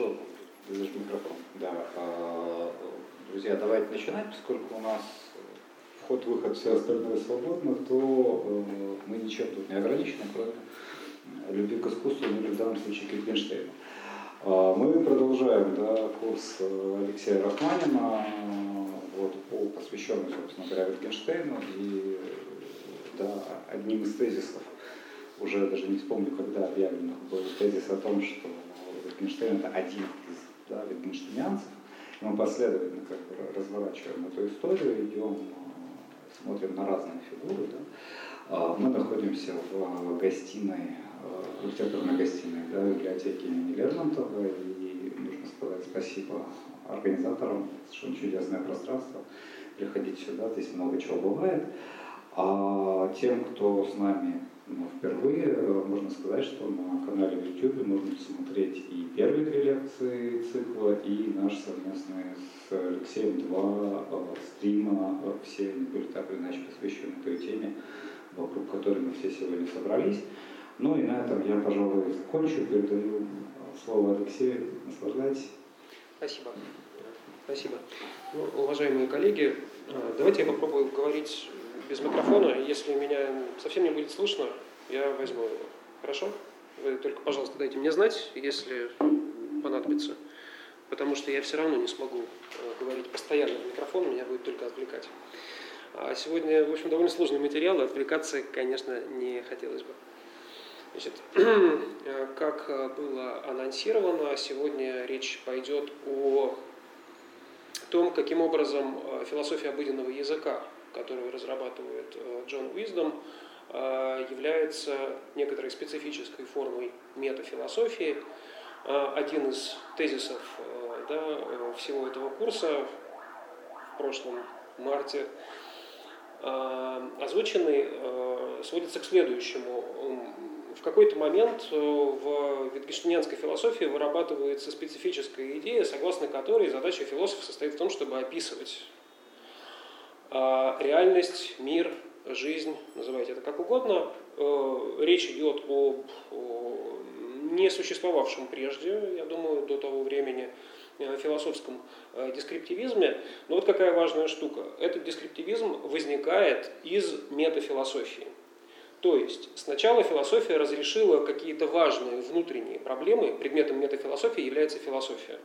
Хорошо, держишь микрофон. Да. А, друзья, давайте начинать, поскольку у нас вход-выход, все остальное свободно, то э, мы ничем тут не ограничены, кроме любви к искусству, ну в данном случае к. А, мы продолжаем да, курс э, Алексея Рахманина, вот, по, посвященный, собственно говоря, Wittgensteinu. И да, одним из тезисов, уже даже не вспомню, когда объявлен был тезис о том, что Wittgenstein это один из да, витгенштейнянцев. И мы последовательно как бы разворачиваем эту историю, идем, смотрим на разные фигуры. Да. А, мы находимся в гостиной, в литературной гостиной да, библиотеки имени Лермонтова, и нужно сказать спасибо организаторам, совершенно чудесное пространство. Приходите сюда, здесь много чего бывает. А тем, кто с нами ну, впервые, э, можно сказать, что на канале в YouTube можно посмотреть и первые две лекции цикла, и наш совместный с Алексеем два э, стрима. Э, все они были так или иначе посвящены той теме, вокруг которой мы все сегодня собрались. Ну и на этом я, пожалуй, закончу. Передаю слово Алексею. Наслаждайтесь. Спасибо. Спасибо. Ну, уважаемые коллеги, давайте я попробую говорить без микрофона. Если меня совсем не будет слышно, я возьму его. Хорошо? Вы только, пожалуйста, дайте мне знать, если понадобится. Потому что я все равно не смогу э, говорить постоянно в микрофон, меня будет только отвлекать. А сегодня, в общем, довольно сложный материал, и отвлекаться, конечно, не хотелось бы. Значит, э, как было анонсировано, сегодня речь пойдет о том, каким образом э, философия обыденного языка которую разрабатывает э, Джон Уиздом, э, является некоторой специфической формой метафилософии. Э, один из тезисов да, всего этого курса в прошлом марте озвученный сводится к следующему. В какой-то момент в витгенштейнянской философии вырабатывается специфическая идея, согласно которой задача философа состоит в том, чтобы описывать реальность, мир, жизнь, называйте это как угодно. Э, речь идет об несуществовавшем прежде, я думаю, до того времени э, философском э, дескриптивизме. Но вот какая важная штука. Этот дескриптивизм возникает из метафилософии. То есть сначала философия разрешила какие-то важные внутренние проблемы, предметом метафилософии является философия.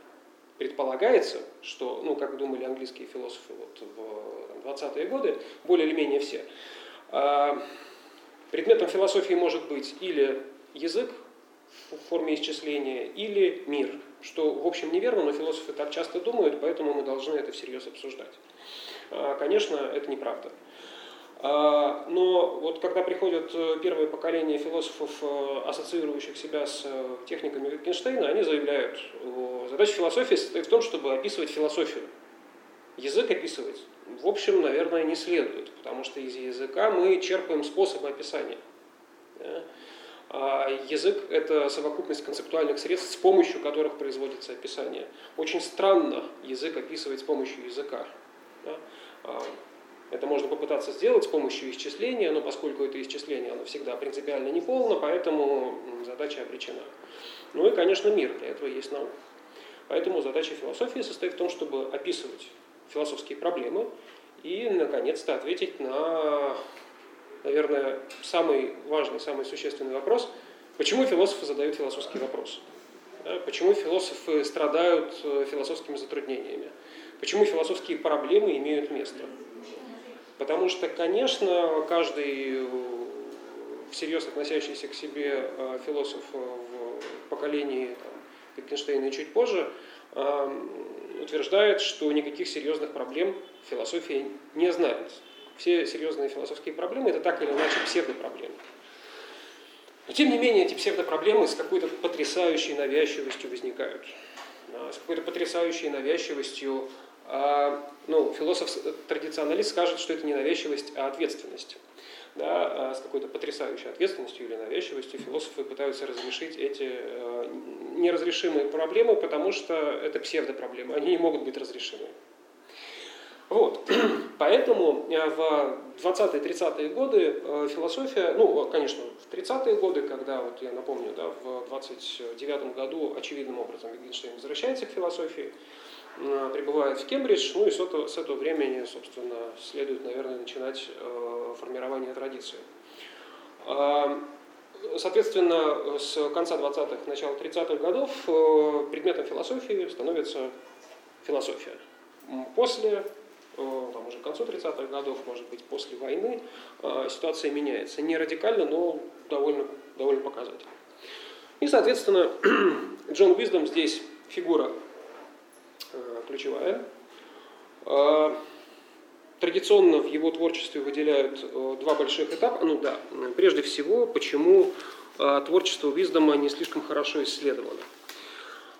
Предполагается, что, ну, как думали английские философы вот в 20-е годы, более или менее все. А, предметом философии может быть или язык в форме исчисления, или мир, что, в общем, неверно, но философы так часто думают, поэтому мы должны это всерьез обсуждать. А, конечно, это неправда. А, но вот когда приходят э, первое поколение философов, э, ассоциирующих себя с э, техниками Wittgensteina, они заявляют, задача философии состоит в том, чтобы описывать философию. Язык описывать в общем, наверное, не следует, потому что из языка мы черпаем способы описания. А язык – это совокупность концептуальных средств, с помощью которых производится описание. Очень странно язык описывать с помощью языка. А, это можно попытаться сделать с помощью исчисления, но поскольку это исчисление, оно всегда принципиально неполно, поэтому задача обречена. Ну и, конечно, мир, для этого есть наука. Поэтому задача философии состоит в том, чтобы описывать философские проблемы и, наконец-то, ответить на, наверное, самый важный, самый существенный вопрос, почему философы задают философский вопрос, да, почему философы страдают э, философскими затруднениями, почему философские проблемы имеют место. Потому что, конечно, каждый э, всерьез относящийся к себе э, философ в поколении там, Wittgensteina и чуть позже, утверждает, что никаких серьезных проблем философия не знает. Все серьезные философские проблемы – это так или иначе псевдопроблемы. Но тем не менее эти псевдопроблемы с какой-то потрясающей навязчивостью возникают. С какой-то потрясающей навязчивостью. А, ну, философ-традиционалист скажет, что это не навязчивость, а ответственность да, а с какой-то потрясающей ответственностью или навязчивостью философы пытаются разрешить эти э, неразрешимые проблемы, потому что это псевдопроблемы, они не могут быть разрешены. Вот. Поэтому э, в 20-30-е годы э, философия, ну, конечно, в 30-е годы, когда, вот я напомню, да, в 29 году очевидным образом Wittgenstein возвращается к философии, э, прибывает в Кембридж, ну и с этого, с этого времени, собственно, следует, наверное, начинать формирование традиции. Соответственно, с конца 20-х, начала 30-х годов предметом философии становится философия. После Э, там, уже к концу 30-х годов, может быть, после войны, э, ситуация меняется. Не радикально, но довольно, довольно показательно. И, соответственно, Джон Уиздом здесь фигура э, ключевая. Традиционно в его творчестве выделяют два больших этапа. Ну да, прежде всего, почему творчество Уиздома не слишком хорошо исследовано.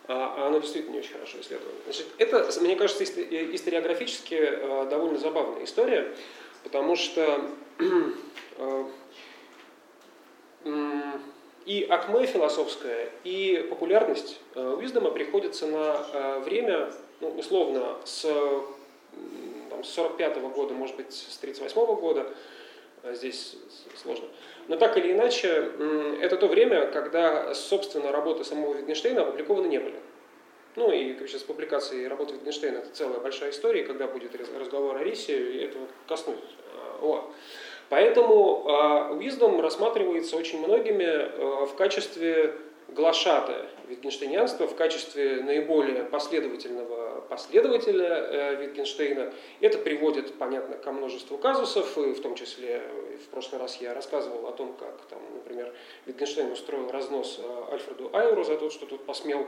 А, а оно действительно не очень хорошо исследовано. Значит, это, мне кажется, историографически э, довольно забавная история, потому что э, и акме философская, и популярность Уиздома приходится на время, ну, условно, с, там, с 45 -го года, может быть, с 38 -го года, а здесь сложно, но так или иначе, это то время, когда, собственно, работы самого Wittgensteina опубликованы не были. Ну и сейчас публикации работы Wittgensteina это целая большая история, когда будет разговор о Рисе, этого коснусь. О. Поэтому Wisdom рассматривается очень многими в качестве глашатая Wittgensteiniанства, в качестве наиболее последовательного последователя э, Wittgensteina. Это приводит, понятно, ко множеству казусов, и в том числе в прошлый раз я рассказывал о том, как, там, например, Wittgenstein устроил разнос э, Альфреду Айру за то, что тут посмел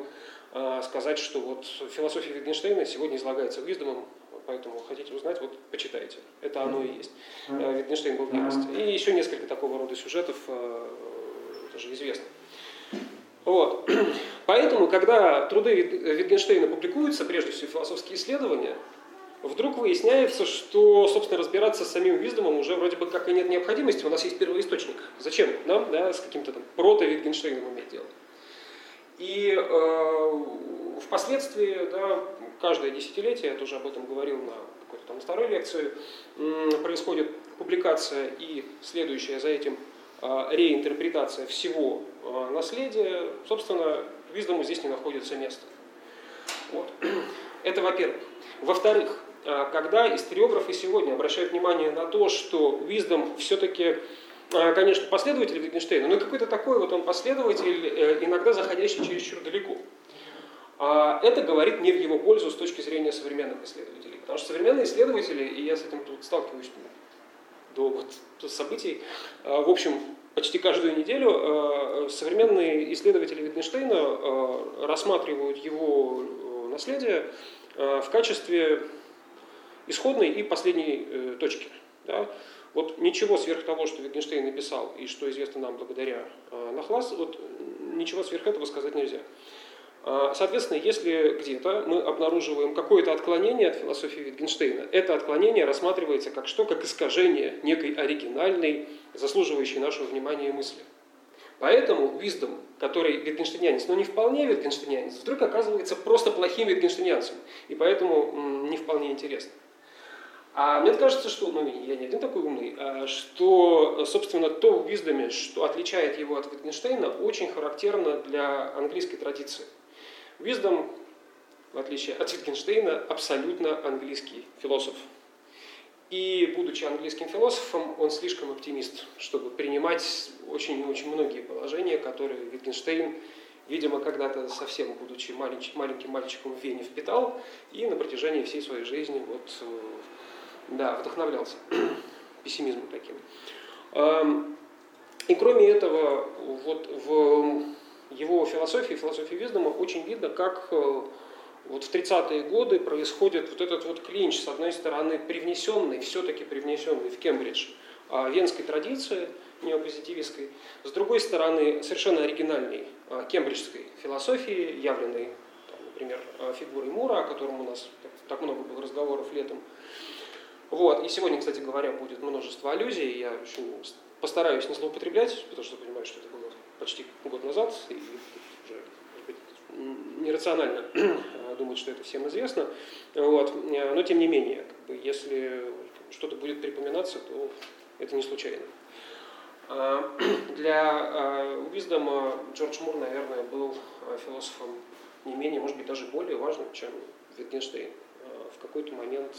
сказать, что вот философия Wittgensteina сегодня излагается Виздомом, поэтому хотите узнать, вот почитайте. Это оно и есть. Wittgenstein был герост. И еще несколько такого рода сюжетов тоже известно. Вот. Поэтому, когда труды Wittgensteina публикуются, прежде всего философские исследования, вдруг выясняется, что, собственно, разбираться с самим Виздомом уже вроде бы как и нет необходимости, у нас есть первоисточник. Зачем нам да, с каким-то там прото-Wittgensteiном иметь дело? И э, впоследствии, да, каждое десятилетие, я тоже об этом говорил на какой-то там второй лекции, происходит публикация и следующая за этим реинтерпретация всего Э, наследия, собственно, Виздому здесь не находится места. Вот. Это во-первых. Во-вторых, э, когда историографы сегодня обращают внимание на то, что Виздом все-таки, э, конечно, последователь Wittgensteina, но какой-то такой вот он последователь, иногда заходящий чересчур далеко. А это говорит не в его пользу с точки зрения современных исследователей. Потому что современные исследователи, и я с этим тут сталкиваюсь до вот событий, в общем, почти каждую неделю э, современные исследователи Wittgensteina э, рассматривают его э, наследие в качестве исходной и последней точки. Да? Вот ничего сверх того, что Wittgenstein написал и что известно нам благодаря Нахлас, вот ничего сверх этого сказать нельзя. Соответственно, если где-то мы обнаруживаем какое-то отклонение от философии Wittgensteina, это отклонение рассматривается как что? Как искажение некой оригинальной заслуживающие нашего внимания мысли. Поэтому Виздом, который витгенштейнянец, но не вполне витгенштейнянец, вдруг оказывается просто плохим витгенштейнянцем, и поэтому не вполне интересно. А мне кажется, что, ну я не один такой умный, а что, собственно, то в Виздоме, что отличает его от Витгенштейна, очень характерно для английской традиции. Виздом, в отличие от Витгенштейна, абсолютно английский философ. И, будучи английским философом, он слишком оптимист, чтобы принимать очень-очень многие положения, которые Wittgenstein, видимо, когда-то совсем, будучи маленьким мальчиком в Вене, впитал и на протяжении всей своей жизни вот, э, да, вдохновлялся пессимизмом таким. И кроме этого, вот в его философии, философии Виздома очень видно, как э, вот в 30-е годы происходит вот этот вот клинч, с одной стороны, привнесенный, все-таки привнесенный в Кембридж а, венской традиции неопозитивистской, с другой стороны, совершенно оригинальной а, кембриджской философии, явленной, там, например, а, фигурой Мура, о котором у нас так много было разговоров летом. Вот. И сегодня, кстати говоря, будет множество аллюзий, я очень постараюсь не злоупотреблять, потому что понимаю, что это было почти год назад, и уже, нерационально думает, что это всем известно. Вот. Но тем не менее, как бы, если что-то будет припоминаться, то это не случайно. А, для Уиздома Джордж Мур, наверное, был философом не менее, может быть, даже более важным, чем Wittgenstein в какой-то момент.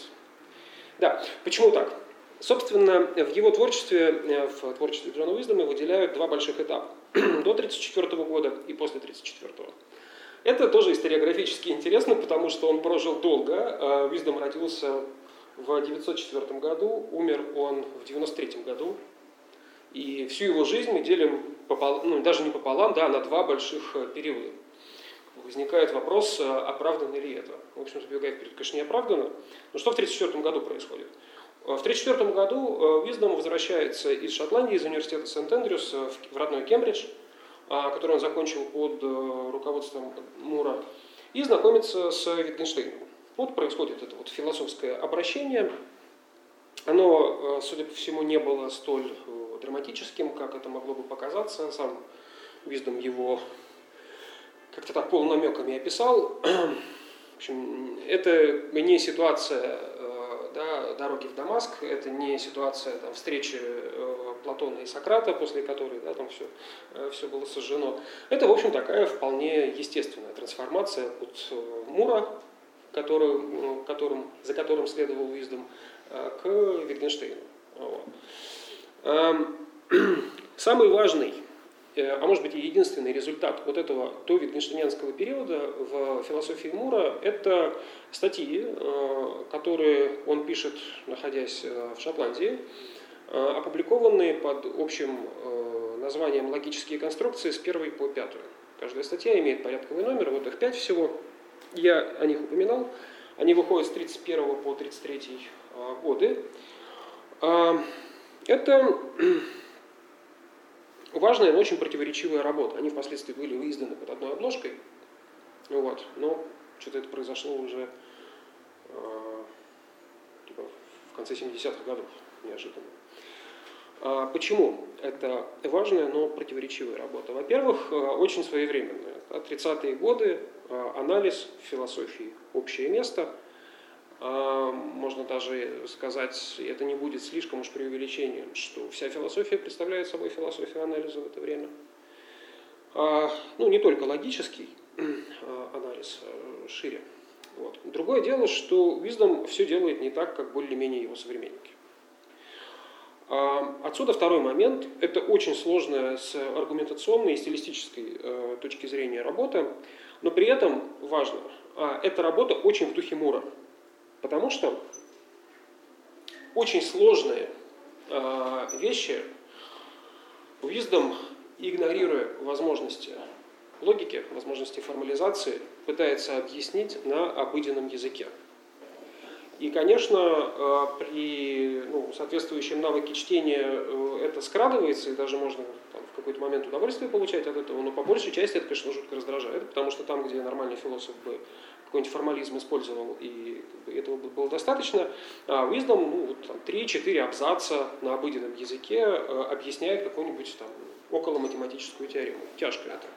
Да, почему так? Собственно, в его творчестве, э, в творчестве Джона Уиздома выделяют два больших этапа. До 1934 года и после 1934. Это тоже историографически интересно, потому что он прожил долго. Уиздом родился в 904 году, умер он в 93 году. И всю его жизнь мы делим пополам, ну, даже не пополам, да, на два больших э, периода. Возникает вопрос, э, оправдано ли это. В общем, забегая вперед, конечно, не оправдано. Но что в 1934 году происходит? Э, в 1934 году Уиздом возвращается из Шотландии, из университета Сент-Эндрюс в родной Кембридж, который он закончил под руководством Мура, и знакомится с Витгенштейном. Вот происходит это вот философское обращение. Оно, судя по всему, не было столь драматическим, как это могло бы показаться. Сам Виздом его как-то так полунамеками описал. В общем, это не ситуация э, да, дороги в Дамаск, это не ситуация там, встречи э, Платона и Сократа, после которой да, там все, э, все было сожжено. Это, в общем, такая вполне естественная трансформация от Мура, который, которым, за которым следовал Уиздом, к Витгенштейну. Вот. Эм, самый важный, э, а может быть и единственный результат вот этого до Витгенштейнского периода в философии Мура – это статьи, э, которые он пишет, находясь э, в Шотландии, опубликованные под общим названием «Логические конструкции» с первой по пятую. Каждая статья имеет порядковый номер, вот их пять всего. Я о них упоминал. Они выходят с 31 по 33 годы. Это важная, но очень противоречивая работа. Они впоследствии были изданы под одной обложкой. Вот. Но что-то это произошло уже э, типа, в конце 70-х годов, неожиданно. А почему это важная, но противоречивая работа? Во-первых, э, очень своевременная. 30-е годы, э, анализ философии «Общее место», можно даже сказать, это не будет слишком уж преувеличением, что вся философия представляет собой философию анализа в это время. А, ну, не только логический а, анализ, шире. Вот. Другое дело, что Уиздом все делает не так, как более-менее его современники. Отсюда второй момент. Это очень сложная с аргументационной и стилистической точки зрения работа, но при этом важно, эта работа очень в духе Мура – Потому что очень сложные э, вещи Wisdom, игнорируя возможности логики, возможности формализации, пытается объяснить на обыденном языке. И, конечно, э, при ну, соответствующем навыке чтения э, это скрадывается, и даже можно там, в какой-то момент удовольствие получать от этого, но по большей части это, конечно, жутко раздражает, потому что там, где нормальный философ бы какой-нибудь формализм использовал, и этого было достаточно. А Wisdom, ну, вот, там, 3-4 абзаца на обыденном языке э, объясняет какую-нибудь там около математическую теорему. Тяжко это.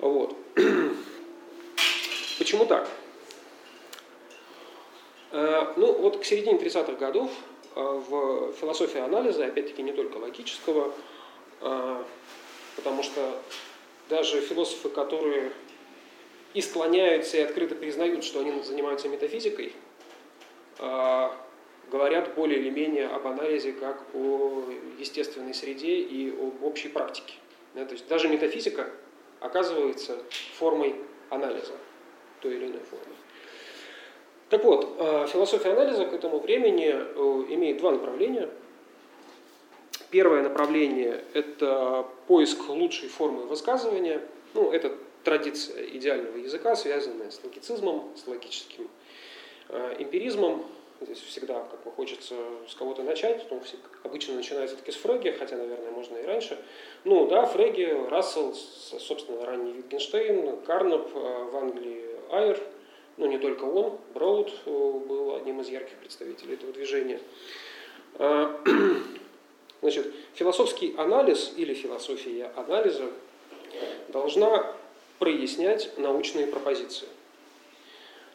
Вот. Почему так? Э, ну, вот к середине 30-х годов э, в философии анализа, опять-таки не только логического, потому что даже философы, которые и склоняются и открыто признают, что они занимаются метафизикой, а, говорят более или менее об анализе как о естественной среде и об общей практике. то есть даже метафизика оказывается формой анализа той или иной формы. Так вот, а, философия анализа к этому времени э, имеет два направления. Первое направление – это поиск лучшей формы высказывания. Ну, это традиция идеального языка, связанная с логицизмом, с логическим э, эмпиризмом. Здесь всегда как бы хочется с кого-то начать, но обычно начинается таки с Фреги, хотя, наверное, можно и раньше. Ну да, Фреги, Рассел, собственно, ранний Витгенштейн, Карнап, э, в Англии Айр, но не только он, Броуд э, был одним из ярких представителей этого движения. Значит, философский анализ или философия анализа должна прояснять научные пропозиции.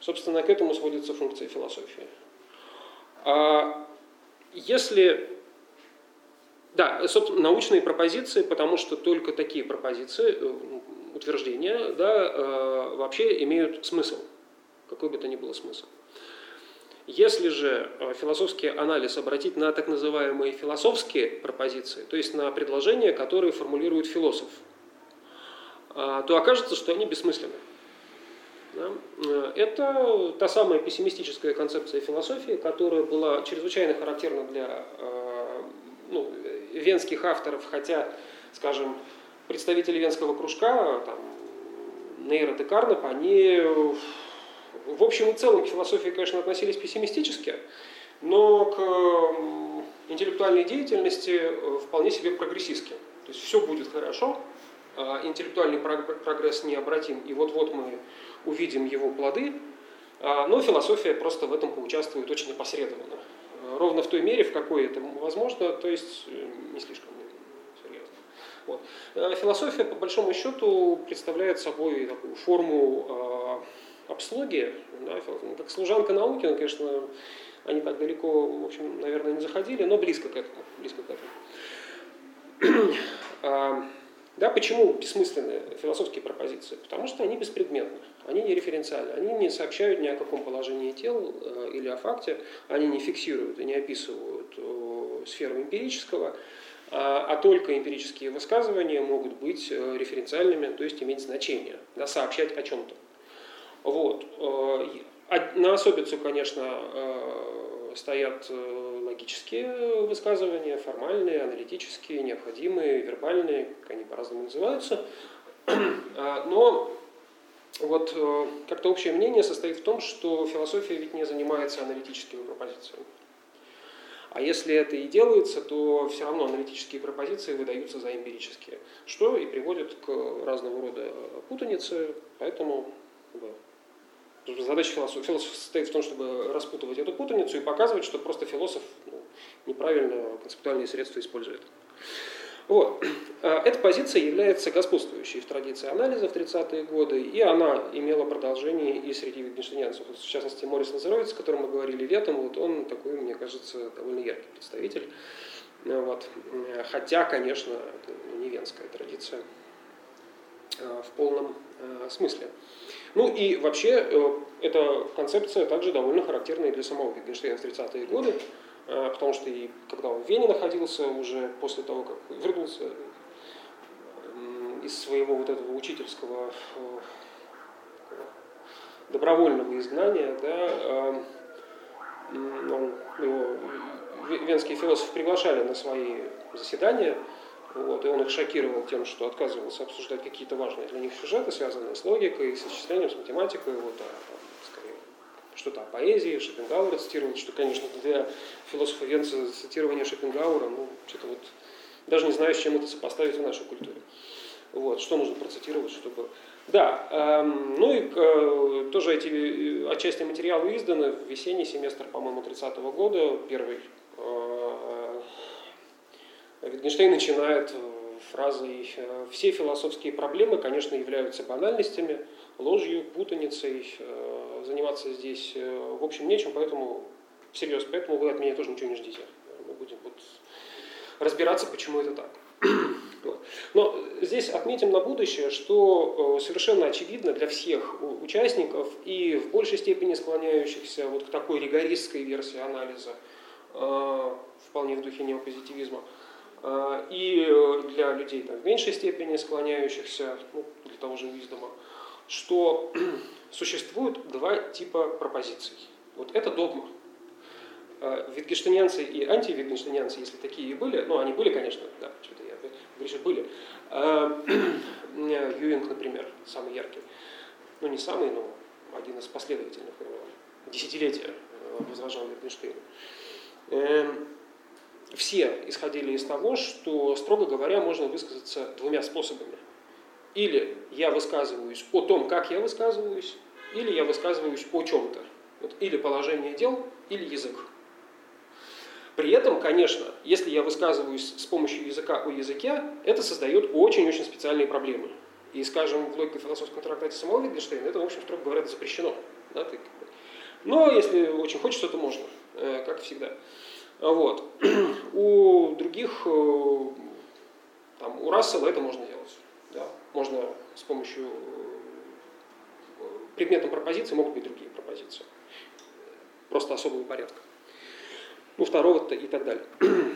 Собственно, к этому сводится функция философии. А если да, собственно, научные пропозиции, потому что только такие пропозиции, э, утверждения, да, э, вообще имеют смысл, какой бы то ни было смысл. Если же э, философский анализ обратить на так называемые философские пропозиции, то есть на предложения, которые формулирует философ, то окажется, что они бессмысленны. Это та самая пессимистическая концепция философии, которая была чрезвычайно характерна для ну, венских авторов, хотя, скажем, представители венского кружка, там, Нейра де Карнап, они в общем и целом к философии, конечно, относились пессимистически, но к интеллектуальной деятельности э, вполне себе прогрессистски. То есть все будет хорошо, а интеллектуальный прогресс необратим, и вот-вот мы увидим его плоды, а, но философия просто в этом поучаствует очень опосредованно ровно в той мере, в какой это возможно, то есть э, не слишком серьезно. Вот. Э, философия, по большому счету, представляет собой такую форму э, обслуги, да, как служанка науки, ну, конечно, они так далеко, в общем, наверное, не заходили, но близко к этому. Близко к этому. А, да, почему бессмысленные философские пропозиции? Потому что они беспредметны, они не референциальны, они не сообщают ни о каком положении тел э, или о факте, они не фиксируют и не описывают э, сферу эмпирического, а, а только эмпирические высказывания могут быть э, референциальными, то есть иметь значение, да, сообщать о чем-то. Вот. На особицу, конечно, стоят логические высказывания, формальные, аналитические, необходимые, вербальные, как они по-разному называются. А, но вот э, как-то общее мнение состоит в том, что философия ведь не занимается аналитическими пропозициями. А если это и делается, то все равно аналитические пропозиции выдаются за эмпирические, что и приводит к разного рода путанице, поэтому Задача философа, философа состоит в том, чтобы распутывать эту путаницу и показывать, что просто философ ну, неправильно концептуальные средства использует. Вот. А эта позиция является господствующей в традиции анализа в 30-е годы, и она имела продолжение и среди витгенштейнянцев. В частности, Морис Назаровец, о котором мы говорили летом, вот он такой, мне кажется, довольно яркий представитель. Вот. Хотя, конечно, это не венская традиция а, в полном а, смысле. Ну и вообще э, эта концепция также довольно характерна и для самого Wittgensteina в 30-е годы, э, потому что и когда он в Вене находился, уже после того, как вернулся из своего вот этого учительского э, добровольного изгнания, да, он, его, венские философы приглашали на свои заседания, вот, и он их шокировал тем, что отказывался обсуждать какие-то важные для них сюжеты, связанные с логикой, с исчислением, с математикой, вот, а, там, скорее, что-то о поэзии, Шопенгауэра цитировал, что, конечно, для философа Венца цитирование Шопенгауэра, ну, что-то вот, даже не знаю, с чем это сопоставить в нашей культуре. Вот, что нужно процитировать, чтобы... Да, эм, ну и э, тоже эти э, отчасти материалы изданы в весенний семестр, по-моему, 30-го года, первый э, Wittgenstein начинает э, фразой э, «Все философские проблемы, конечно, являются банальностями, ложью, путаницей. Э, заниматься здесь, в общем, нечем, поэтому всерьез, поэтому вы от меня тоже ничего не ждите. Мы будем вот разбираться, почему это так. Но здесь отметим на будущее, что совершенно очевидно для всех участников и в большей степени склоняющихся вот к такой ригористской версии анализа, вполне в духе неопозитивизма, а, и э, для людей там, в меньшей степени склоняющихся, ну, для того же Виздома, что существует два типа пропозиций. Вот это догма. А, Витгенштейнянцы и антивитгенштейнянцы, если такие и были, ну, они были, конечно, да, что-то я что были. Юинг, например, самый яркий. Ну, не самый, но один из последовательных десятилетия э, возражал Витгенштейну. Все исходили из того, что, строго говоря, можно высказаться двумя способами. Или я высказываюсь о том, как я высказываюсь, или я высказываюсь о чем-то. Вот, или положение дел, или язык. При этом, конечно, если я высказываюсь с помощью языка о языке, это создает очень-очень специальные проблемы. И, скажем, в логико-философском трактате самого Wittgensteina это, в общем, строго говоря, запрещено. Да, ты, но если очень хочется, то можно, э, как всегда. Вот. У других, э, там, у Рассела это можно делать. Да? Можно с помощью э, предметом пропозиции могут быть другие пропозиции. Просто особого порядка. Ну, второго-то и так далее.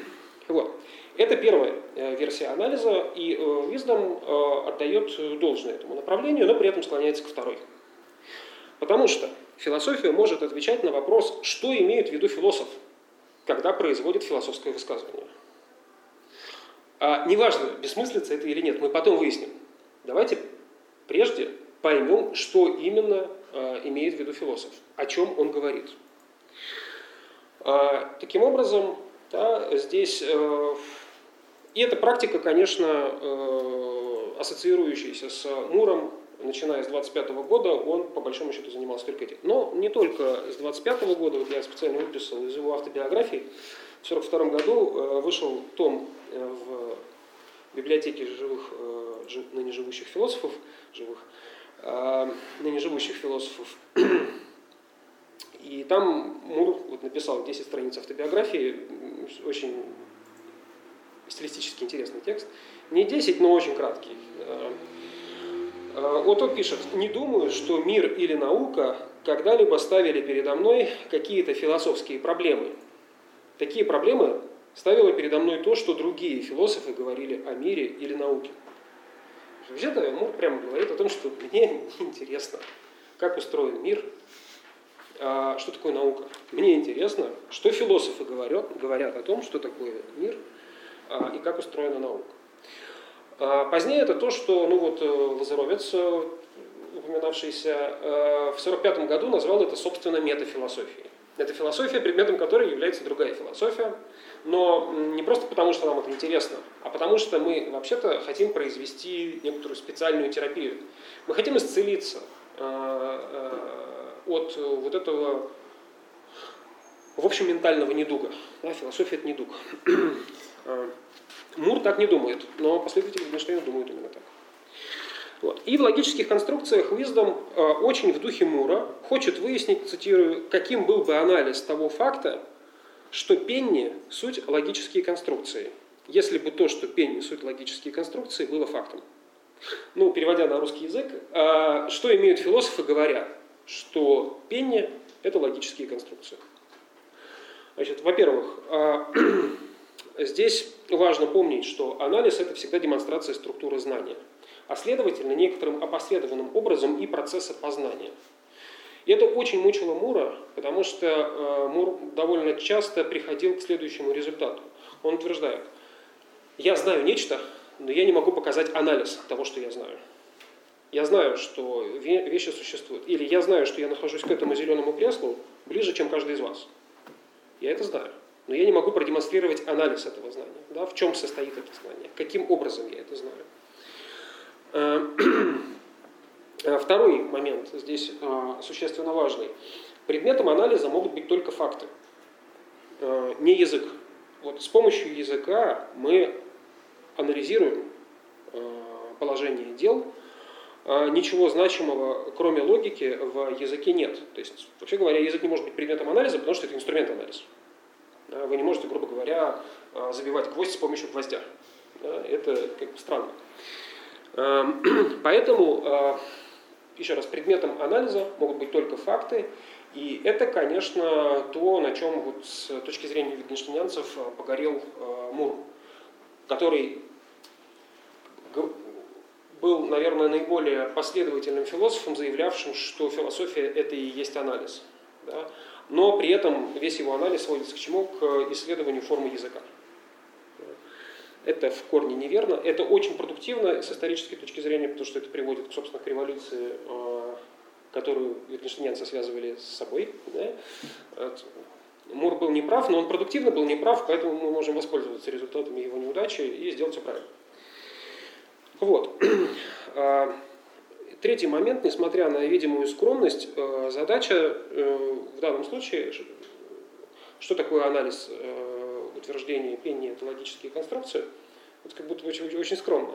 Вот. Это первая версия анализа, и Виздом отдает должное этому направлению, но при этом склоняется к второй. Потому что философия может отвечать на вопрос, что имеет в виду философ, когда производит философское высказывание. А неважно, бессмыслица это или нет, мы потом выясним. Давайте прежде поймем, что именно э, имеет в виду философ, о чем он говорит. А, таким образом, да, здесь э, и эта практика, конечно, э, ассоциирующаяся с Муром, начиная с 25 года, он по большому счету занимался только этим. Но не только с 25 года, вот я специально выписал из его автобиографии, в 1942 году э, вышел том э, в библиотеке живых, э, ныне живущих философов, живых, ныне живущих философов, и там Мур вот написал 10 страниц автобиографии, очень стилистически интересный текст. Не 10, но очень краткий. Э, он пишет, не думаю, что мир или наука когда-либо ставили передо мной какие-то философские проблемы. Такие проблемы ставило передо мной то, что другие философы говорили о мире или науке. Вообще-то Мур прямо говорит о том, что мне интересно, как устроен мир, а что такое наука. Мне интересно, что философы говорят, говорят о том, что такое мир а, и как устроена наука. А позднее это то, что ну вот, э, Лазаровец, э, упоминавшийся, э, в 1945 году назвал это, собственно, метафилософией. Это философия, предметом которой является другая философия, но не просто потому, что нам это интересно, а потому что мы вообще-то хотим произвести некоторую специальную терапию. Мы хотим исцелиться от вот этого, в общем, ментального недуга. Да, философия – это недуг. Мур так не думает, но последователи Wittgensteina думают именно так. Вот. И в логических конструкциях Уиздом э, очень в духе Мура хочет выяснить, цитирую, каким был бы анализ того факта, что пенни – суть логические конструкции, если бы то, что пенни – суть логические конструкции, было фактом. Ну, переводя на русский язык, э, что имеют философы, говоря, что пенни – это логические конструкции. Значит, во-первых, э, здесь важно помнить, что анализ – это всегда демонстрация структуры знания, а следовательно, некоторым опосредованным образом и процесса познания. И это очень мучило Мура, потому что э, Мур довольно часто приходил к следующему результату. Он утверждает, я знаю нечто, но я не могу показать анализ того, что я знаю. Я знаю, что вещи существуют. Или я знаю, что я нахожусь к этому зеленому креслу ближе, чем каждый из вас. Я это знаю но я не могу продемонстрировать анализ этого знания. Да, в чем состоит это знание, каким образом я это знаю. Э, э, второй момент здесь э, существенно важный. Предметом анализа могут быть только факты, не язык. Вот с помощью языка мы анализируем положение дел, ничего значимого, кроме логики, в языке нет. То есть, вообще говоря, язык не может быть предметом анализа, потому что это инструмент анализа. Вы не можете, грубо говоря, а, забивать гвоздь с помощью гвоздя. Это как бы странно. Эм, поэтому, а, еще раз, предметом анализа могут быть только факты, и это, конечно, то, на чем вот с точки зрения витгенштейнянцев а, погорел Мур, который был, наверное, наиболее последовательным философом, заявлявшим, что философия – это и есть анализ. Да? Но при этом весь его анализ сводится к чему? К исследованию формы языка. Это в корне неверно. Это очень продуктивно с исторической точки зрения, потому что это приводит, собственно, к революции, э, которую витгенштейнянцы связывали с собой. Да? Мур был неправ, но он продуктивно был неправ, поэтому мы можем воспользоваться результатами его неудачи и сделать все правильно. Вот. Третий момент, несмотря на видимую скромность, э, задача э, в данном случае, что такое анализ э, утверждения пения это логические конструкции, это как будто очень, очень скромно.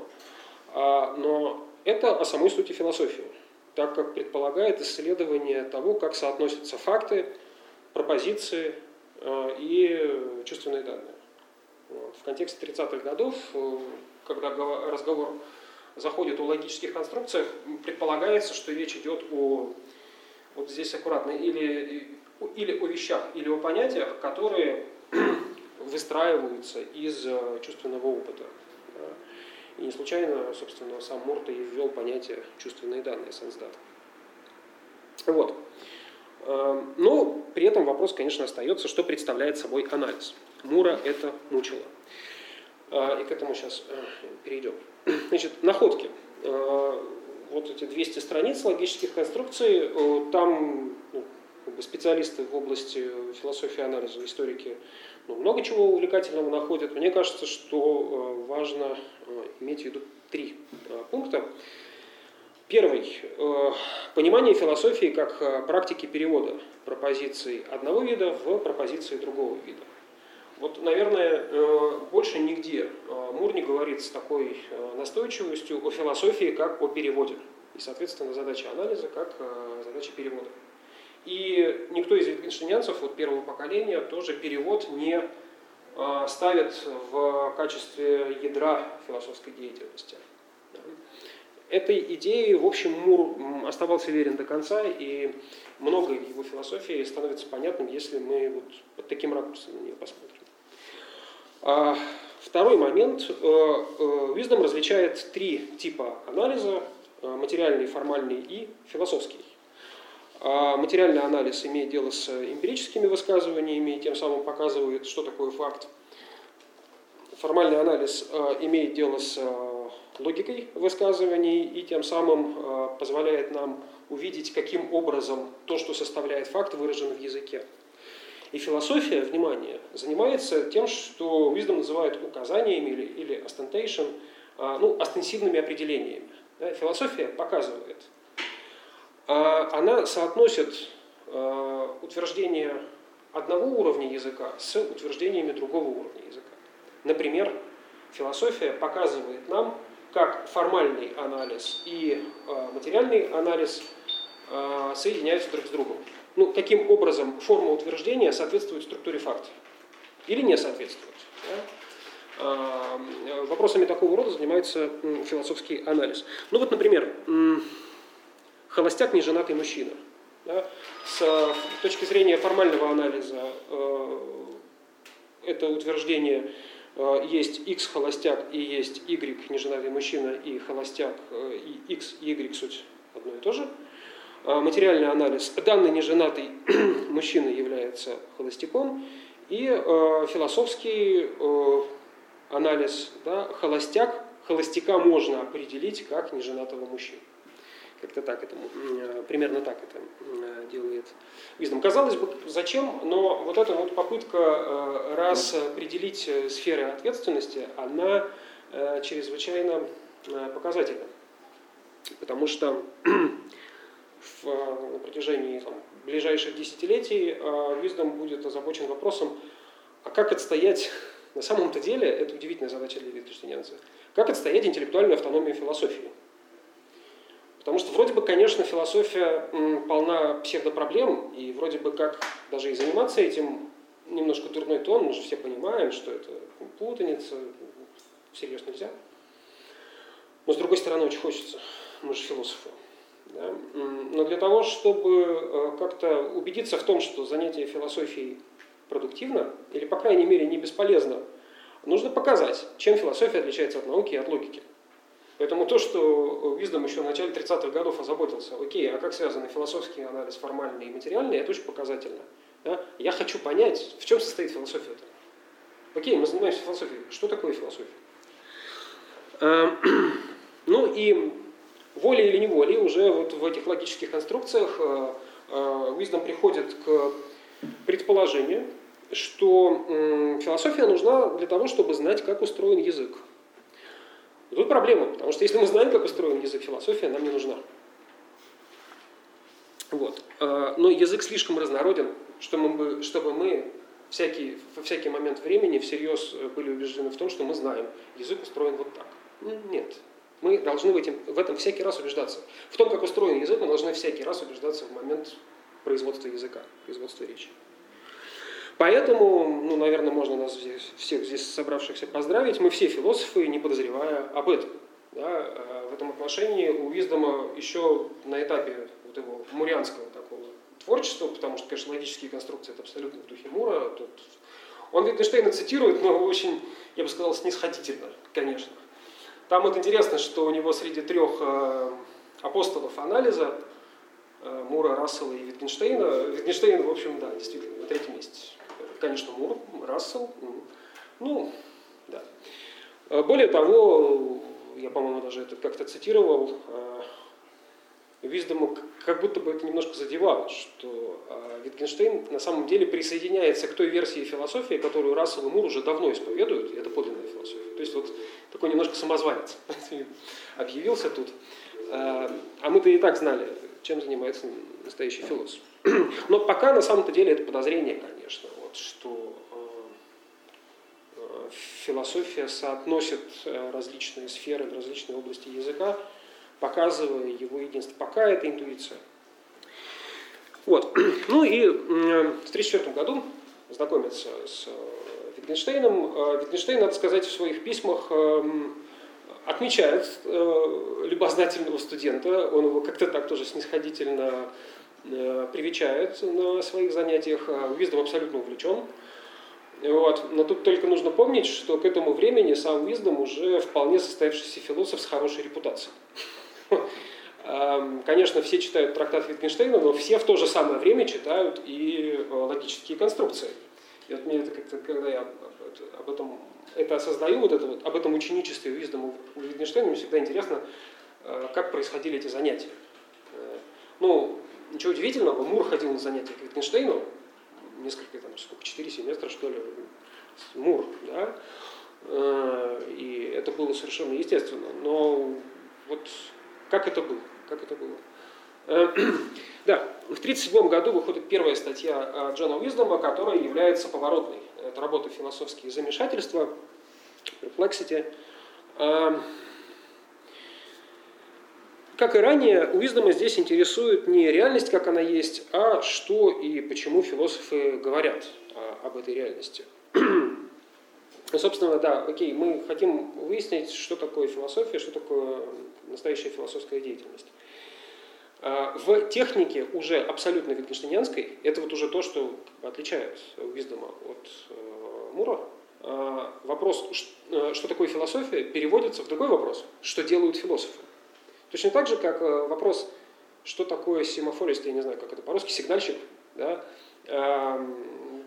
А, но это о самой сути философии, так как предполагает исследование того, как соотносятся факты, пропозиции и чувственные данные. В контексте 30-х годов, когда разговор заходит о логических конструкциях, предполагается, что речь идет о, вот здесь аккуратно, или, или о вещах, или о понятиях, которые выстраиваются из э, чувственного опыта. И не случайно, собственно, сам Мурта и ввел понятие чувственные данные, сенсдат. Вот. Эм, но при этом вопрос, конечно, остается, что представляет собой анализ. Мура это мучило. Э, и к этому сейчас э, перейдем. Значит, находки. Э, вот эти 200 страниц логических конструкций, там ну, специалисты в области философии анализа, историки, ну, много чего увлекательного находят. Мне кажется, что важно иметь в виду три пункта. Первый. Понимание философии как практики перевода пропозиций одного вида в пропозиции другого вида. Вот, наверное, э, больше нигде э, Мур не говорит с такой э, настойчивостью о философии, как о переводе. И, соответственно, задача анализа, как задача перевода. И никто из витгенштейнянцев вот первого поколения тоже перевод не ставит в качестве ядра философской деятельности. Этой идеей, в общем, Мур оставался верен до конца, и многое в его философии становится понятным, если мы вот под таким ракурсом на нее посмотрим. А второй момент. Виздом э, э, различает три типа анализа. Э, материальный, формальный и философский. А материальный анализ имеет дело с эмпирическими высказываниями и тем самым показывает, что такое факт. Формальный анализ имеет дело с логикой высказываний и тем самым позволяет нам увидеть, каким образом то, что составляет факт, выражено в языке. И философия, внимание, занимается тем, что Wisdom называют указаниями или, или ostentation, а, ну, остенсивными определениями. Философия показывает. А, она соотносит а, утверждение одного уровня языка с утверждениями другого уровня языка. Например, философия показывает нам, как формальный анализ и материальный анализ соединяются друг с другом ну, каким образом форма утверждения соответствует структуре факта или не соответствует. Да? А, вопросами такого рода занимается философский анализ. Ну вот, например, холостяк неженатый мужчина. Да? С точки зрения формального анализа э, это утверждение э, есть x холостяк и есть y неженатый мужчина и холостяк э, и x и y суть одно и то же. А, материальный анализ. Данный неженатый мужчина является холостяком. И э, философский э, анализ. Да, холостяк, холостяка можно определить как неженатого мужчину. Как-то так это, э, примерно так это э, делает Виздом. Казалось бы, зачем, но вот эта вот попытка э, раз определить сферы ответственности, она э, чрезвычайно э, показательна. Потому что э, на протяжении там, ближайших десятилетий Wisdom э, будет озабочен вопросом, а как отстоять, на самом-то деле, это удивительная задача для Wittgensteinянца, как отстоять интеллектуальную автономию философии. Потому что вроде бы, конечно, философия полна псевдопроблем, и вроде бы как даже и заниматься этим немножко дурной тон, мы же все понимаем, что это путаница, всерьез нельзя. Но с другой стороны, очень хочется, мы же философы. Но для того, чтобы э, как-то убедиться в том, что занятие философией продуктивно, или, по крайней мере, не бесполезно, нужно показать, чем философия отличается от науки и от логики. Поэтому то, что Виздом еще в начале 30-х годов озаботился, окей, а как связаны философский анализ, формальный и материальный, это очень показательно. Да? Я хочу понять, в чем состоит философия-то. Окей, мы занимаемся философией. Что такое философия? Эм, ну и волей или неволей уже вот в этих логических конструкциях э, э, приходит к предположению, что философия нужна для того, чтобы знать, как устроен язык. Тут проблема, потому что если мы знаем, как устроен язык, философия нам не нужна. Вот. Э, но язык слишком разнороден, чтобы мы, чтобы мы всякий, во всякий момент времени всерьез были убеждены в том, что мы знаем, язык устроен вот так. Нет, Мы должны в, этим, в этом всякий раз убеждаться. В том, как устроен язык, мы должны всякий раз убеждаться в момент производства языка, производства речи. Поэтому, ну, наверное, можно нас здесь, всех здесь собравшихся поздравить. Мы все философы, не подозревая об этом. Да, а в этом отношении у Виздома еще на этапе вот его мурянского такого творчества, потому что, конечно, логические конструкции это абсолютно в духе Мура. Тут... Он Wittgensteina цитирует, но очень, я бы сказал, снисходительно, конечно. Там вот интересно, что у него среди трех э, апостолов анализа э, Мура, Рассела и Витгенштейна. Витгенштейн, в общем, да, действительно, на третьем месте. Конечно, Мур, Рассел. Ну, да. Э, более того, я, по-моему, даже это как-то цитировал, Виздому как будто бы это немножко задевало, что Витгенштейн на самом деле присоединяется к той версии философии, которую Рассел и Мур уже давно исповедуют, и это подлинная философия. То есть вот такой немножко самозванец объявился тут. А, а мы-то и так знали, чем занимается настоящий философ. Но пока на самом-то деле это подозрение, конечно, вот, что э, философия соотносит э, различные сферы, различные области языка, показывая его единство. Пока это интуиция. Вот. Ну и в 1934 году знакомиться с Wittgensteinом. Э, Wittgenstein, надо сказать, в своих письмах эм, отмечает э, любознательного студента, он его как-то так тоже снисходительно э, привечает на своих занятиях, Уиздом абсолютно увлечен. Вот. Но тут только нужно помнить, что к этому времени сам Уиздом уже вполне состоявшийся философ с хорошей репутацией. Эм, конечно, все читают трактат Wittgensteina, но все в то же самое время читают и логические конструкции. И вот мне это как-то, когда я об этом это осознаю, вот это вот, об этом ученичестве Виздому Wittgensteina, мне всегда интересно, э, как происходили эти занятия. Э, ну, ничего удивительного, Мур ходил на занятия к Wittgensteinu, несколько, там, сколько, четыре семестра, что ли, Мур, да, э, и это было совершенно естественно. Но вот как это было? Как это было? Да, в 1937 году выходит первая статья э, Джона Уиздома, которая является поворотной. Это работа «Философские замешательства», «Perplexity». Эм, как и ранее, Уиздома здесь интересует не реальность, как она есть, а что и почему философы говорят об этой реальности. Ну, собственно, да, окей, мы хотим выяснить, что такое философия, что такое настоящая философская деятельность. А, в технике уже абсолютно витгенштейнянской, это вот уже то, что отличает Виздома от э, Мура, а, вопрос, э, что такое философия, переводится в другой вопрос, что делают философы. Точно так же, как э, вопрос, что такое семафорист, я не знаю, как это по-русски, сигнальщик, да,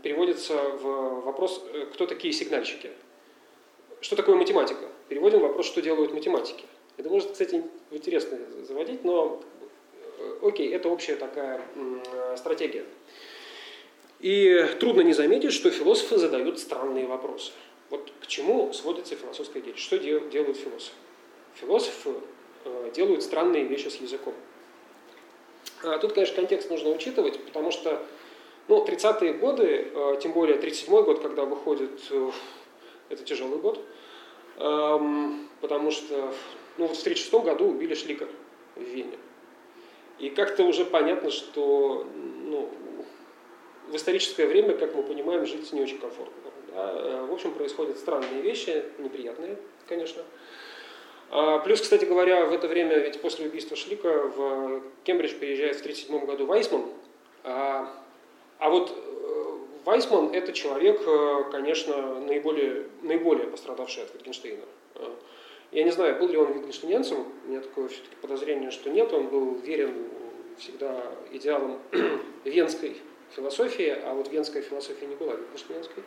переводится в вопрос, кто такие сигнальщики. Что такое математика? Переводим вопрос, что делают математики. Это может, кстати, интересно заводить, но окей, это общая такая стратегия. И трудно не заметить, что философы задают странные вопросы. Вот к чему сводится философская деятельность? Что делают философы? Философы э, делают странные вещи с языком. А тут, конечно, контекст нужно учитывать, потому что ну, 30-е годы, э, тем более 37-й год, когда выходит, э, это тяжелый год, эм, потому что ну, вот в 36 году убили Шлика в Вене. И как-то уже понятно, что ну, в историческое время, как мы понимаем, жить не очень комфортно. Да? В общем, происходят странные вещи, неприятные, конечно. А, плюс, кстати говоря, в это время, ведь после убийства Шлика в Кембридж приезжает в 1937 году Вайсман. А, а вот э, Вайсман – это человек, э, конечно, наиболее, наиболее пострадавший от Wittgensteina. Я не знаю, был ли он витгенштейнянцем, у меня такое все-таки подозрение, что нет, он был верен всегда идеалам венской философии, а вот венская философия не была витгенштейнянской.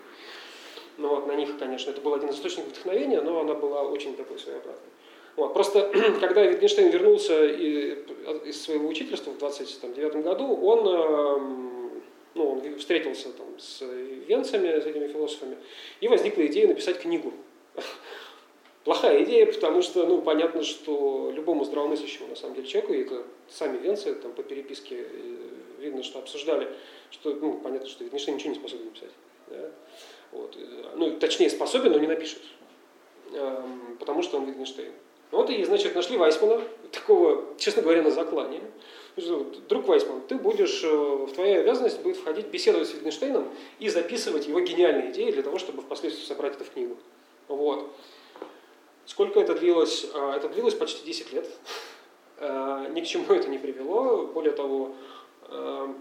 Но вот на них, конечно, это был один из источников вдохновения, но она была очень такой своеобразной. Вот. Просто когда Витгенштейн вернулся из своего учительства в 29 году, он, эм, ну, он встретился там, с венцами, с этими философами, и возникла идея написать книгу плохая идея, потому что, ну, понятно, что любому здравомыслящему, на самом деле, человеку, и это сами венцы там по переписке э, видно, что обсуждали, что, ну, понятно, что Wittgenstein ничего не способен написать. Да? Вот. Ну, точнее, способен, но не напишет. Эм, потому что он Wittgenstein. Вот и, значит, нашли Вайсмана, такого, честно говоря, на заклане. Друг Вайсман, ты будешь, э, в твоя обязанность будет входить беседовать с Wittgensteinом и записывать его гениальные идеи для того, чтобы впоследствии собрать это в книгу. Вот. Сколько это длилось? А, это длилось почти 10 лет. А, ни к чему это не привело. Более того, а,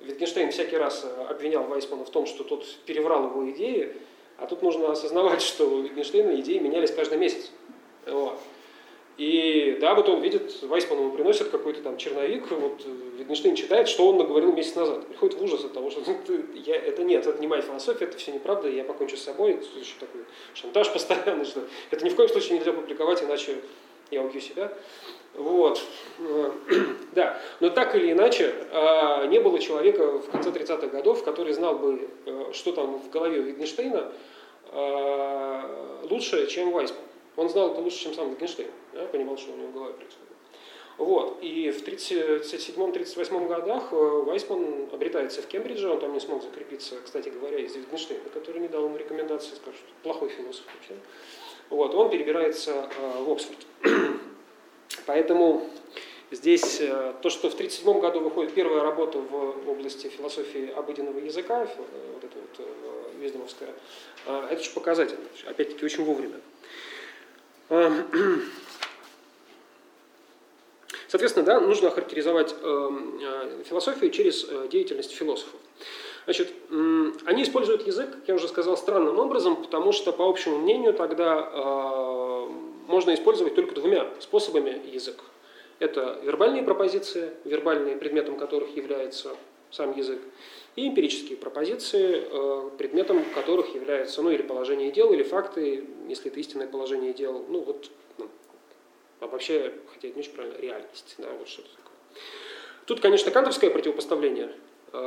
Wittgenstein всякий раз обвинял Вайсмана в том, что тот переврал его идеи, а тут нужно осознавать, что у Wittgenstein идеи менялись каждый месяц. Вот. И да, вот он видит, Вайсман ему приносит какой-то там черновик, вот Wittgenstein читает, что он наговорил месяц назад. Приходит в ужас от того, что я, это нет, это не моя философия, это все неправда, я покончу с собой, это еще такой шантаж постоянный, что это ни в коем случае нельзя публиковать, иначе я убью себя. Вот. Да, но так или иначе, а, не было человека в конце 30-х годов, который знал бы, э, что там в голове у Wittgensteina, а, лучше, чем Вайсман. Он знал это лучше, чем сам Wittgenstein, да, понимал, что у него в голове происходит. Вот. И в 1937-1938 годах э, Вайсман обретается в Кембридже, он там не смог закрепиться, кстати говоря, из Wittgensteina, который не дал ему рекомендации, скажет, плохой философ вообще. Вот. Он перебирается э, в Оксфорд. Поэтому здесь э, то, что в 1937 году выходит первая работа в области философии обыденного языка, вот эта вот Виздомовская, это же показательно, опять-таки очень вовремя. Соответственно, да, нужно охарактеризовать эм, э, философию через э, деятельность философов. Значит, они используют язык, я уже сказал, странным образом, потому что, по общему мнению, тогда э, можно использовать только двумя способами язык. Это вербальные пропозиции, вербальные предметом которых является сам язык, и эмпирические пропозиции, предметом которых является, ну, или положение дел, или факты, если это истинное положение дел, ну, вот обобщая, хотя это не очень правильно, реальность. Да, вот что-то такое. Тут, конечно, кантовское противопоставление, э,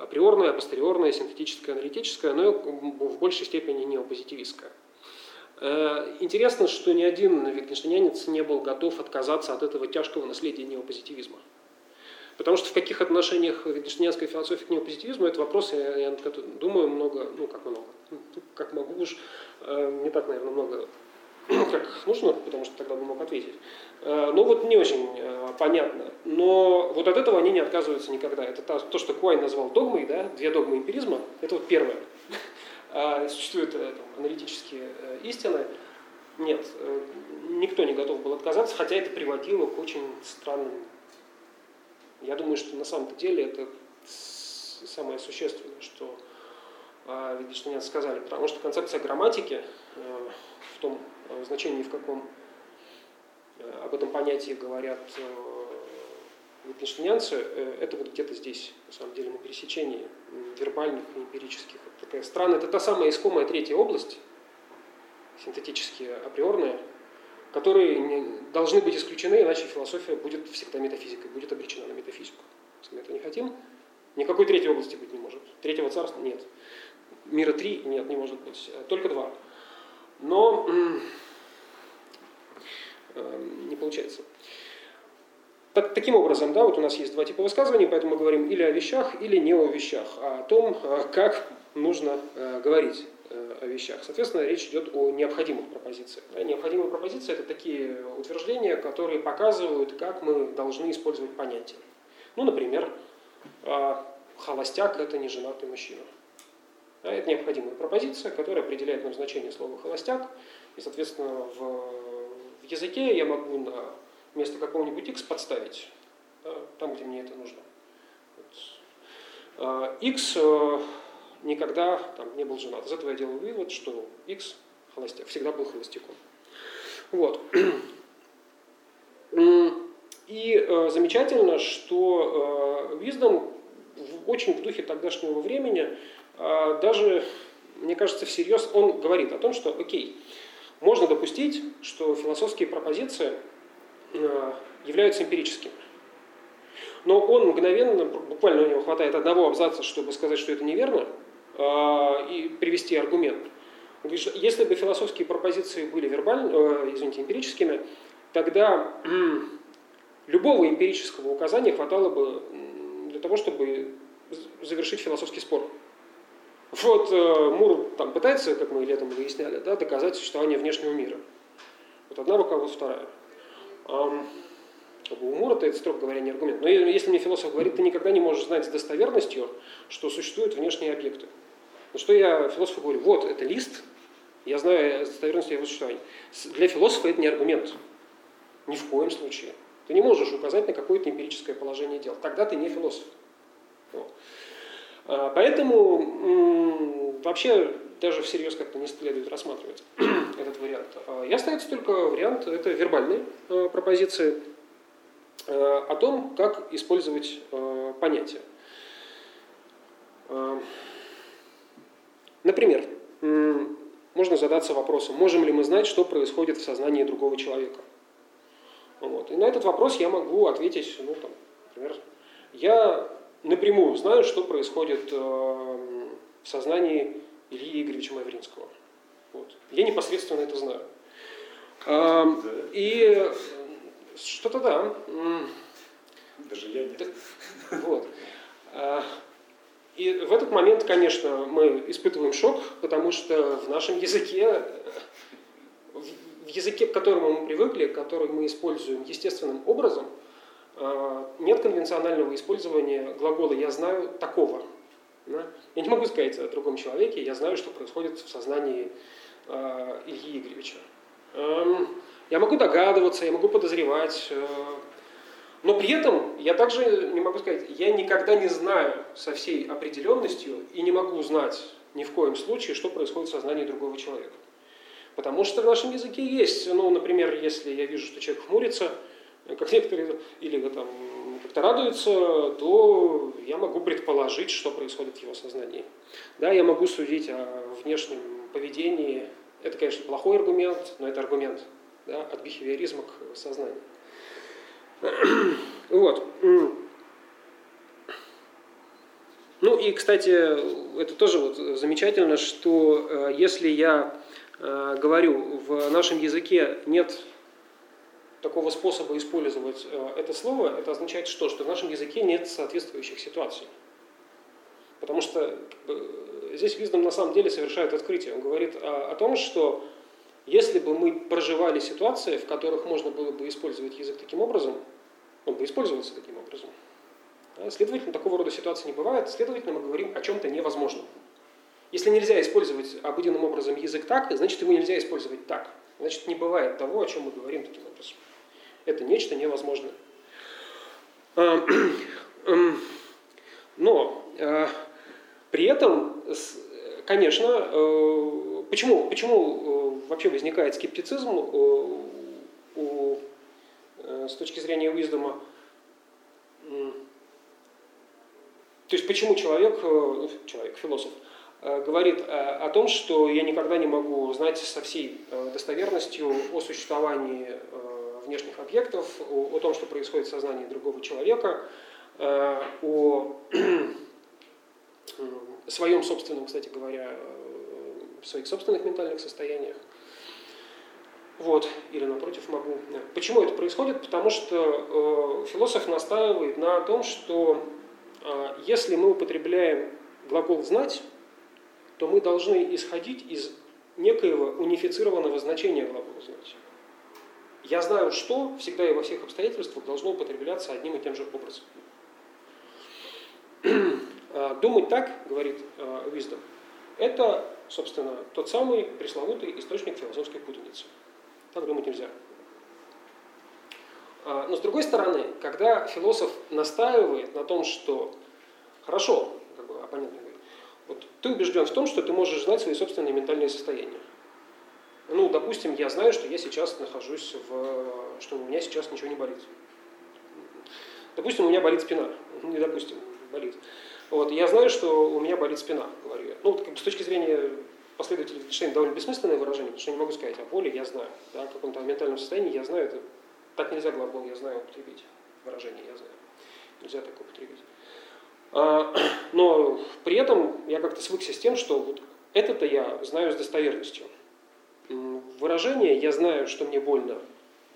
априорное, апостериорное, синтетическое, аналитическое, но в большей степени неопозитивистское. Э, интересно, что ни один витгенштейнянец не был готов отказаться от этого тяжкого наследия неопозитивизма. Потому что в каких отношениях витгенштейнянская философия к неопозитивизму, это вопрос, я, я думаю, много, ну как много, ну, как могу уж, э, не так, наверное, много как нужно, потому что тогда бы мог ответить. Э, ну вот не очень э, понятно. Но вот от этого они не отказываются никогда. Это то, что Куай назвал догмой, да, две догмы эмпиризма. Это вот первое. А существуют там, аналитические истины. Нет, никто не готов был отказаться, хотя это приводило к очень странным... Я думаю, что на самом-то деле это самое существенное, что Wittgenstein сказали, потому что концепция грамматики в том Э, значении, в каком э, об этом понятии говорят э, это вот где-то здесь, на самом деле, на пересечении вербальных и эмпирических. Это такая странная, это та самая искомая третья область, синтетические, априорные, которые должны быть исключены, иначе философия будет всегда метафизикой, будет обречена на метафизику. Если мы это не хотим, никакой третьей области быть не может. Третьего царства нет. Мира три нет, не может быть. Только два. Но не получается. Так, таким образом, да, вот у нас есть два типа высказываний, поэтому мы говорим или о вещах, или не о вещах, а о том, а, как нужно э, говорить э, о вещах. Соответственно, речь идет о необходимых пропозициях. Да, необходимые пропозиции – это такие утверждения, которые показывают, как мы должны использовать понятия. Ну, например, э, холостяк – это не женатый мужчина. Это необходимая пропозиция, которая определяет нам значение слова «холостяк». И, соответственно, в, языке я могу на место какого-нибудь x подставить, там, где мне это нужно. X э, никогда там, не был женат. Из этого я делаю вывод, что x холостяк, всегда был холостяком. Вот. И э, замечательно, что э, Wisdom в, очень в духе тогдашнего времени а, даже, мне кажется, всерьез он говорит о том, что, окей, можно допустить, что философские пропозиции а, являются эмпирическими. Но он мгновенно, буквально у него хватает одного абзаца, чтобы сказать, что это неверно, и привести аргумент. Он что если бы философские пропозиции были вербальными, э, извините, эмпирическими, тогда любого эмпирического указания хватало бы для того, чтобы завершить философский спор. Вот э, Мур там пытается, как мы летом выясняли, да, доказать существование внешнего мира. Вот одна рука, вот вторая. Как бы умор это, строго говоря, не аргумент. Но если мне философ говорит, ты никогда не можешь знать с достоверностью, что существуют внешние объекты. Ну что я философу говорю, вот это лист, я знаю с достоверностью его существования. Для философа это не аргумент. Ни в коем случае. Ты не можешь указать на какое-то эмпирическое положение дел. Тогда ты не философ. А, поэтому вообще даже всерьез как-то не следует рассматривать этот вариант. А, я остается только вариант, это вербальные а, пропозиции о том, как использовать понятия. Например, можно задаться вопросом, можем ли мы знать, что происходит в сознании другого человека. Вот. И на этот вопрос я могу ответить, ну, там, например, я напрямую знаю, что происходит э, в сознании Ильи Игоревича Мавринского. Вот. Я непосредственно это знаю. Э, и что-то да. Даже я нет. Вот. А, и в этот момент, конечно, мы испытываем шок, потому что в нашем языке в языке, к которому мы привыкли, который мы используем естественным образом, э, нет конвенционального использования глагола «я знаю такого». Я не могу сказать о другом человеке, я знаю, что происходит в сознании э, Ильи Игоревича. Эм, я могу догадываться, я могу подозревать, э, но при этом я также не могу сказать, я никогда не знаю со всей определенностью и не могу знать ни в коем случае, что происходит в сознании другого человека. Потому что в нашем языке есть, ну, например, если я вижу, что человек хмурится, как некоторые, или там как-то радуется, то я могу предположить, что происходит в его сознании. Да, я могу судить о внешнем поведении. Это, конечно, плохой аргумент, но это аргумент да, от бихевиоризма к сознанию. Вот. Ну и, кстати, это тоже вот замечательно, что э, если я Э, говорю, в нашем языке нет такого способа использовать э, это слово, это означает что? Что в нашем языке нет соответствующих ситуаций. Потому что здесь Виздом на самом деле совершает открытие. Он говорит о, о том, что если бы мы проживали ситуации, в которых можно было бы использовать язык таким образом, он бы использовался таким образом. Следовательно, такого рода ситуации не бывает. Следовательно, мы говорим о чем-то невозможном. Если нельзя использовать обыденным образом язык так, значит его нельзя использовать так. Значит, не бывает того, о чем мы говорим таким образом. Это нечто невозможное. А, эм, но э, при этом, конечно, э, почему, почему э, вообще возникает скептицизм у, с точки зрения Уиздома? То есть почему человек, человек, философ, Э, говорит э, о том, что я никогда не могу знать со всей э, достоверностью о существовании внешних объектов, о, о том, что происходит в сознании другого человека, о своем собственном, кстати говоря, своих собственных ментальных состояниях. Вот, или напротив могу. Почему это происходит? Потому что э, философ настаивает на том, что э, если мы употребляем глагол знать, то мы должны исходить из некоего унифицированного значения глагола знать. Я знаю, что всегда и во всех обстоятельствах должно употребляться одним и тем же образом. А, думать так, говорит Виздом, это, собственно, тот самый пресловутый источник философской путаницы. Так думать нельзя. А, но с другой стороны, когда философ настаивает на том, что хорошо, как бы оппонент вот ты убежден в том, что ты можешь знать свои собственные ментальные состояния. Ну, допустим, я знаю, что я сейчас нахожусь в... что у меня сейчас ничего не болит. Допустим, у меня болит спина. Ну, не допустим, болит. Вот, я знаю, что у меня болит спина, говорю я. Ну, вот, как бы, с точки зрения последователей Wittgenstein довольно бессмысленное выражение, потому что я не могу сказать о боли, я знаю. Да, о каком-то ментальном состоянии я знаю, это так нельзя глагол я знаю употребить. Выражение я знаю. Нельзя так употребить. А, но при этом я как-то свыкся с тем, что вот это-то я знаю с достоверностью. Выражение «я знаю, что мне больно»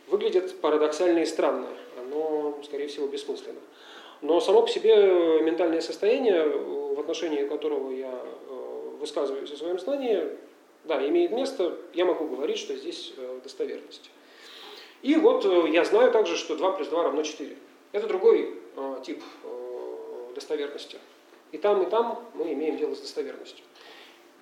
выглядит парадоксально и странно. Оно, скорее всего, бессмысленно. Но само по себе ментальное состояние, в отношении которого я э, высказываюсь о своем знании, да, имеет место, я могу говорить, что здесь э, достоверность. И вот э, я знаю также, что 2 плюс 2 равно 4. Это другой э, тип достоверности. И там, и там мы имеем дело с достоверностью.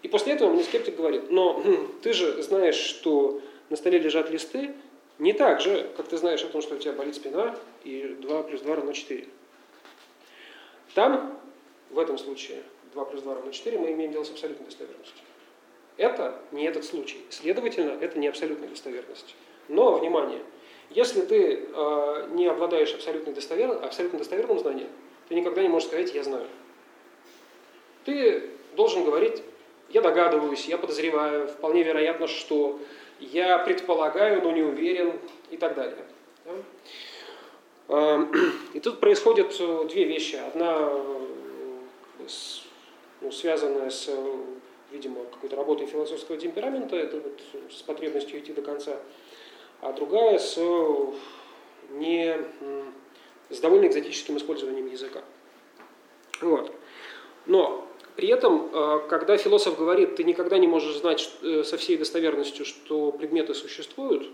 И после этого мне скептик говорит, но хм, ты же знаешь, что на столе лежат листы, не так же, как ты знаешь о том, что у тебя болит спина, и 2 плюс 2 равно 4. Там, в этом случае, 2 плюс 2 равно 4, мы имеем дело с абсолютной достоверностью. Это не этот случай. Следовательно, это не абсолютная достоверность. Но, внимание, если ты э, не обладаешь абсолютно, достовер... абсолютно достоверным знанием, ты никогда не можешь сказать «я знаю». Ты должен говорить «я догадываюсь», «я подозреваю», «вполне вероятно, что», «я предполагаю, но не уверен» и так далее. Да? Эм, и тут происходят э, две вещи. Одна э, ну, связанная с, видимо, какой-то работой философского темперамента, это вот с потребностью идти до конца – а другая с, не, с довольно экзотическим использованием языка. Вот. Но при этом, э, когда философ говорит, ты никогда не можешь знать э, со всей достоверностью, что предметы существуют,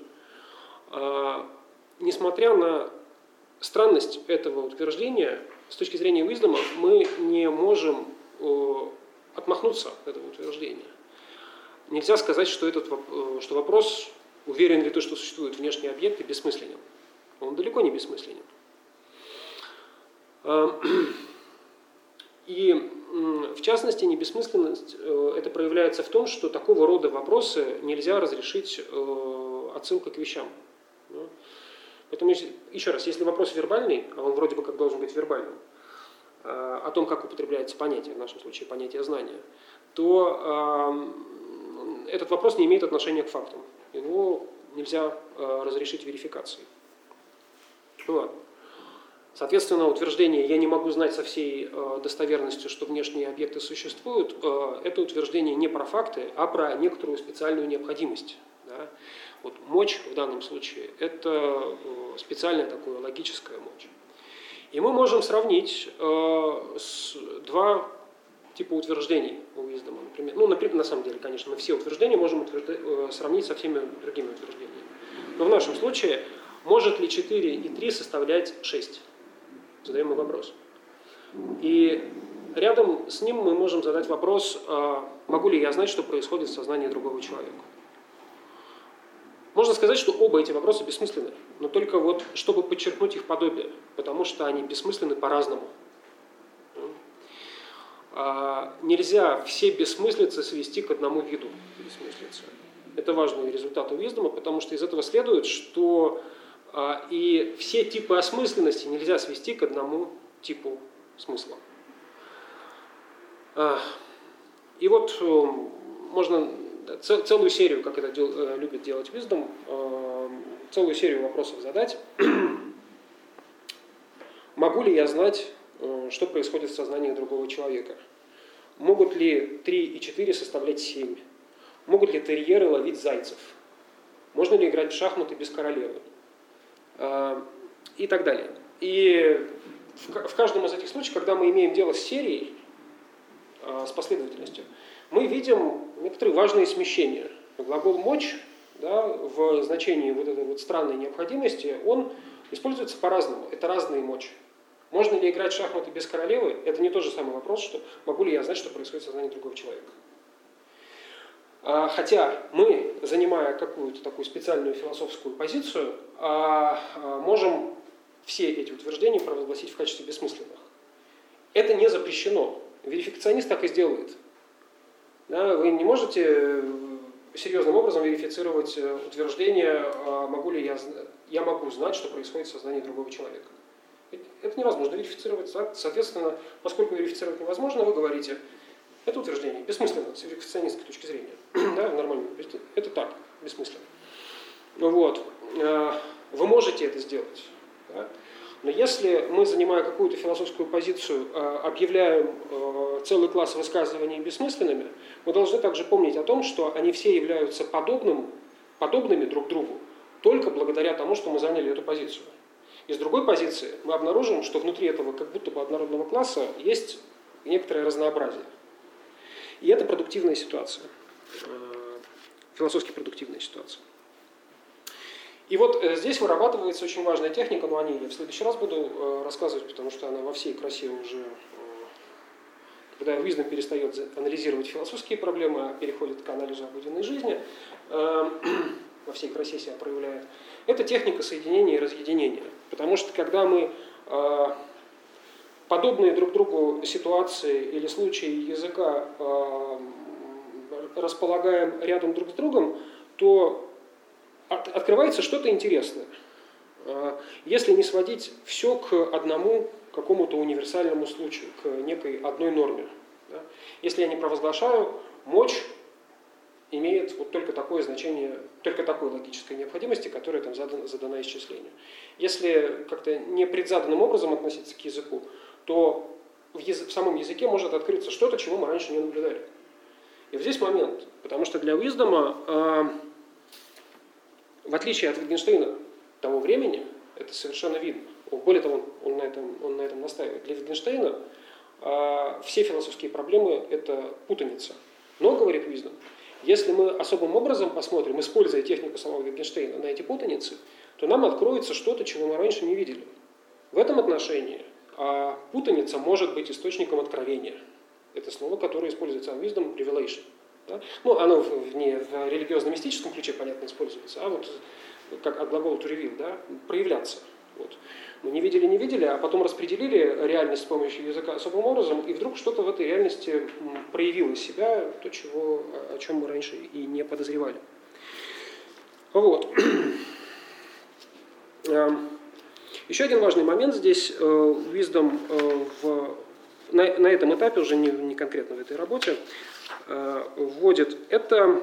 э, несмотря на странность этого утверждения, с точки зрения Уиздома, мы не можем отмахнуться от этого утверждения. Нельзя сказать, что, этот, что вопрос Уверен ли ты, что существуют внешние объекты, бессмысленен? Он далеко не бессмысленен. А, и в частности, небессмысленность э, это проявляется в том, что такого рода вопросы нельзя разрешить э, отсылкой к вещам. Поэтому, еще раз, если вопрос вербальный, а он вроде бы как должен быть вербальным, э, о том, как употребляется понятие, в нашем случае понятие знания, то этот вопрос не имеет отношения к фактам его нельзя э, разрешить верификацией. Вот. Соответственно, утверждение «я не могу знать со всей э, достоверностью, что внешние объекты существуют» э, это утверждение не про факты, а про некоторую специальную необходимость. Да? Вот мочь в данном случае – это специальная такая логическая мочь. И мы можем сравнить с два типа утверждений у Уиздома, например. Ну, например, на самом деле, конечно, мы все утверждения можем утверждать, э, сравнить со всеми другими утверждениями. Но в нашем случае, может ли 4 и 3 составлять 6? Задаем мы вопрос. И рядом с ним мы можем задать вопрос, а могу ли я знать, что происходит в сознании другого человека. Можно сказать, что оба эти вопроса бессмысленны, но только вот чтобы подчеркнуть их подобие, потому что они бессмысленны по-разному. А, нельзя все бессмыслицы свести к одному виду бессмыслицы. Это важный результат у Виздома, потому что из этого следует, что а, и все типы осмысленности нельзя свести к одному типу смысла. А, и вот э, целую серию, как это э, любит делать Виздом, э, целую серию вопросов задать. Могу ли я знать Э, что происходит в сознании другого человека. Могут ли 3 и 4 составлять 7? Могут ли терьеры ловить зайцев? Можно ли играть в шахматы без королевы? Э, и так далее. И в каждом из этих случаев, когда мы имеем дело с серией, э, с последовательностью, мы видим некоторые важные смещения. Глагол «мочь» да, в значении вот этой вот странной необходимости, он используется по-разному. Это разные мочи. Можно ли играть в шахматы без королевы? Это не тот же самый вопрос, что могу ли я знать, что происходит в сознании другого человека. А, хотя мы, занимая какую-то такую специальную философскую позицию, а, а, можем все эти утверждения провозгласить в качестве бессмысленных. Это не запрещено. Верификационист так и сделает. Да, вы не можете э, серьезным образом верифицировать э, утверждение, могу ли я, я могу знать, что происходит в сознании другого человека. Это невозможно верифицировать. Соответственно, поскольку верифицировать невозможно, вы говорите, это утверждение бессмысленно с верификационистской точки зрения. да, нормально. Это так, бессмысленно. Вот. Э, вы можете это сделать. Да? Но если мы, занимая какую-то философскую позицию, э, объявляем э, целый класс высказываний бессмысленными, мы должны также помнить о том, что они все являются подобным, подобными друг другу только благодаря тому, что мы заняли эту позицию. И с другой позиции мы обнаружим, что внутри этого как будто бы однородного класса есть некоторое разнообразие. И это продуктивная ситуация, э, философски продуктивная ситуация. И вот э, здесь вырабатывается очень важная техника, но о ней я в следующий раз буду э, рассказывать, потому что она во всей красе уже, когда Визнам перестает анализировать философские проблемы, а переходит к анализу обыденной жизни, во всей красе себя проявляет, это техника соединения и разъединения. Потому что когда мы подобные друг другу ситуации или случаи языка располагаем рядом друг с другом, то от, открывается что-то интересное. А, если не сводить все к одному какому-то универсальному случаю, к некой одной норме. Да? Если я не провозглашаю, мочь имеет вот только такое значение, только такой логической необходимости, которая там задана, задана исчислению. Если как-то не предзаданным образом относиться к языку, то в, язык, в самом языке может открыться что-то, чего мы раньше не наблюдали. И вот здесь момент, потому что для Уиздома э, в отличие от Wittgensteina того времени, это совершенно видно. Более того, он на этом, он на этом настаивает. Для Wittgensteina а, все философские проблемы – это путаница. Но, говорит Уиздом, если мы особым образом посмотрим, используя технику самого Wittgensteina на эти путаницы, то нам откроется что-то, чего мы раньше не видели. В этом отношении а, путаница может быть источником откровения. Это слово, которое используется Уиздом – revelation. Да? Ну, оно в, не в религиозно-мистическом ключе, понятно, используется, а вот как от глагола to reveal, да, проявляться. Вот. Мы не видели, не видели, а потом распределили реальность с помощью языка особым образом, и вдруг что-то в этой реальности проявило себя, то, чего, о чем мы раньше и не подозревали. Вот. Эм, еще один важный момент здесь, Wisdom э, э, в, на, на этом этапе, уже не, не конкретно в этой работе, Э, вводит, это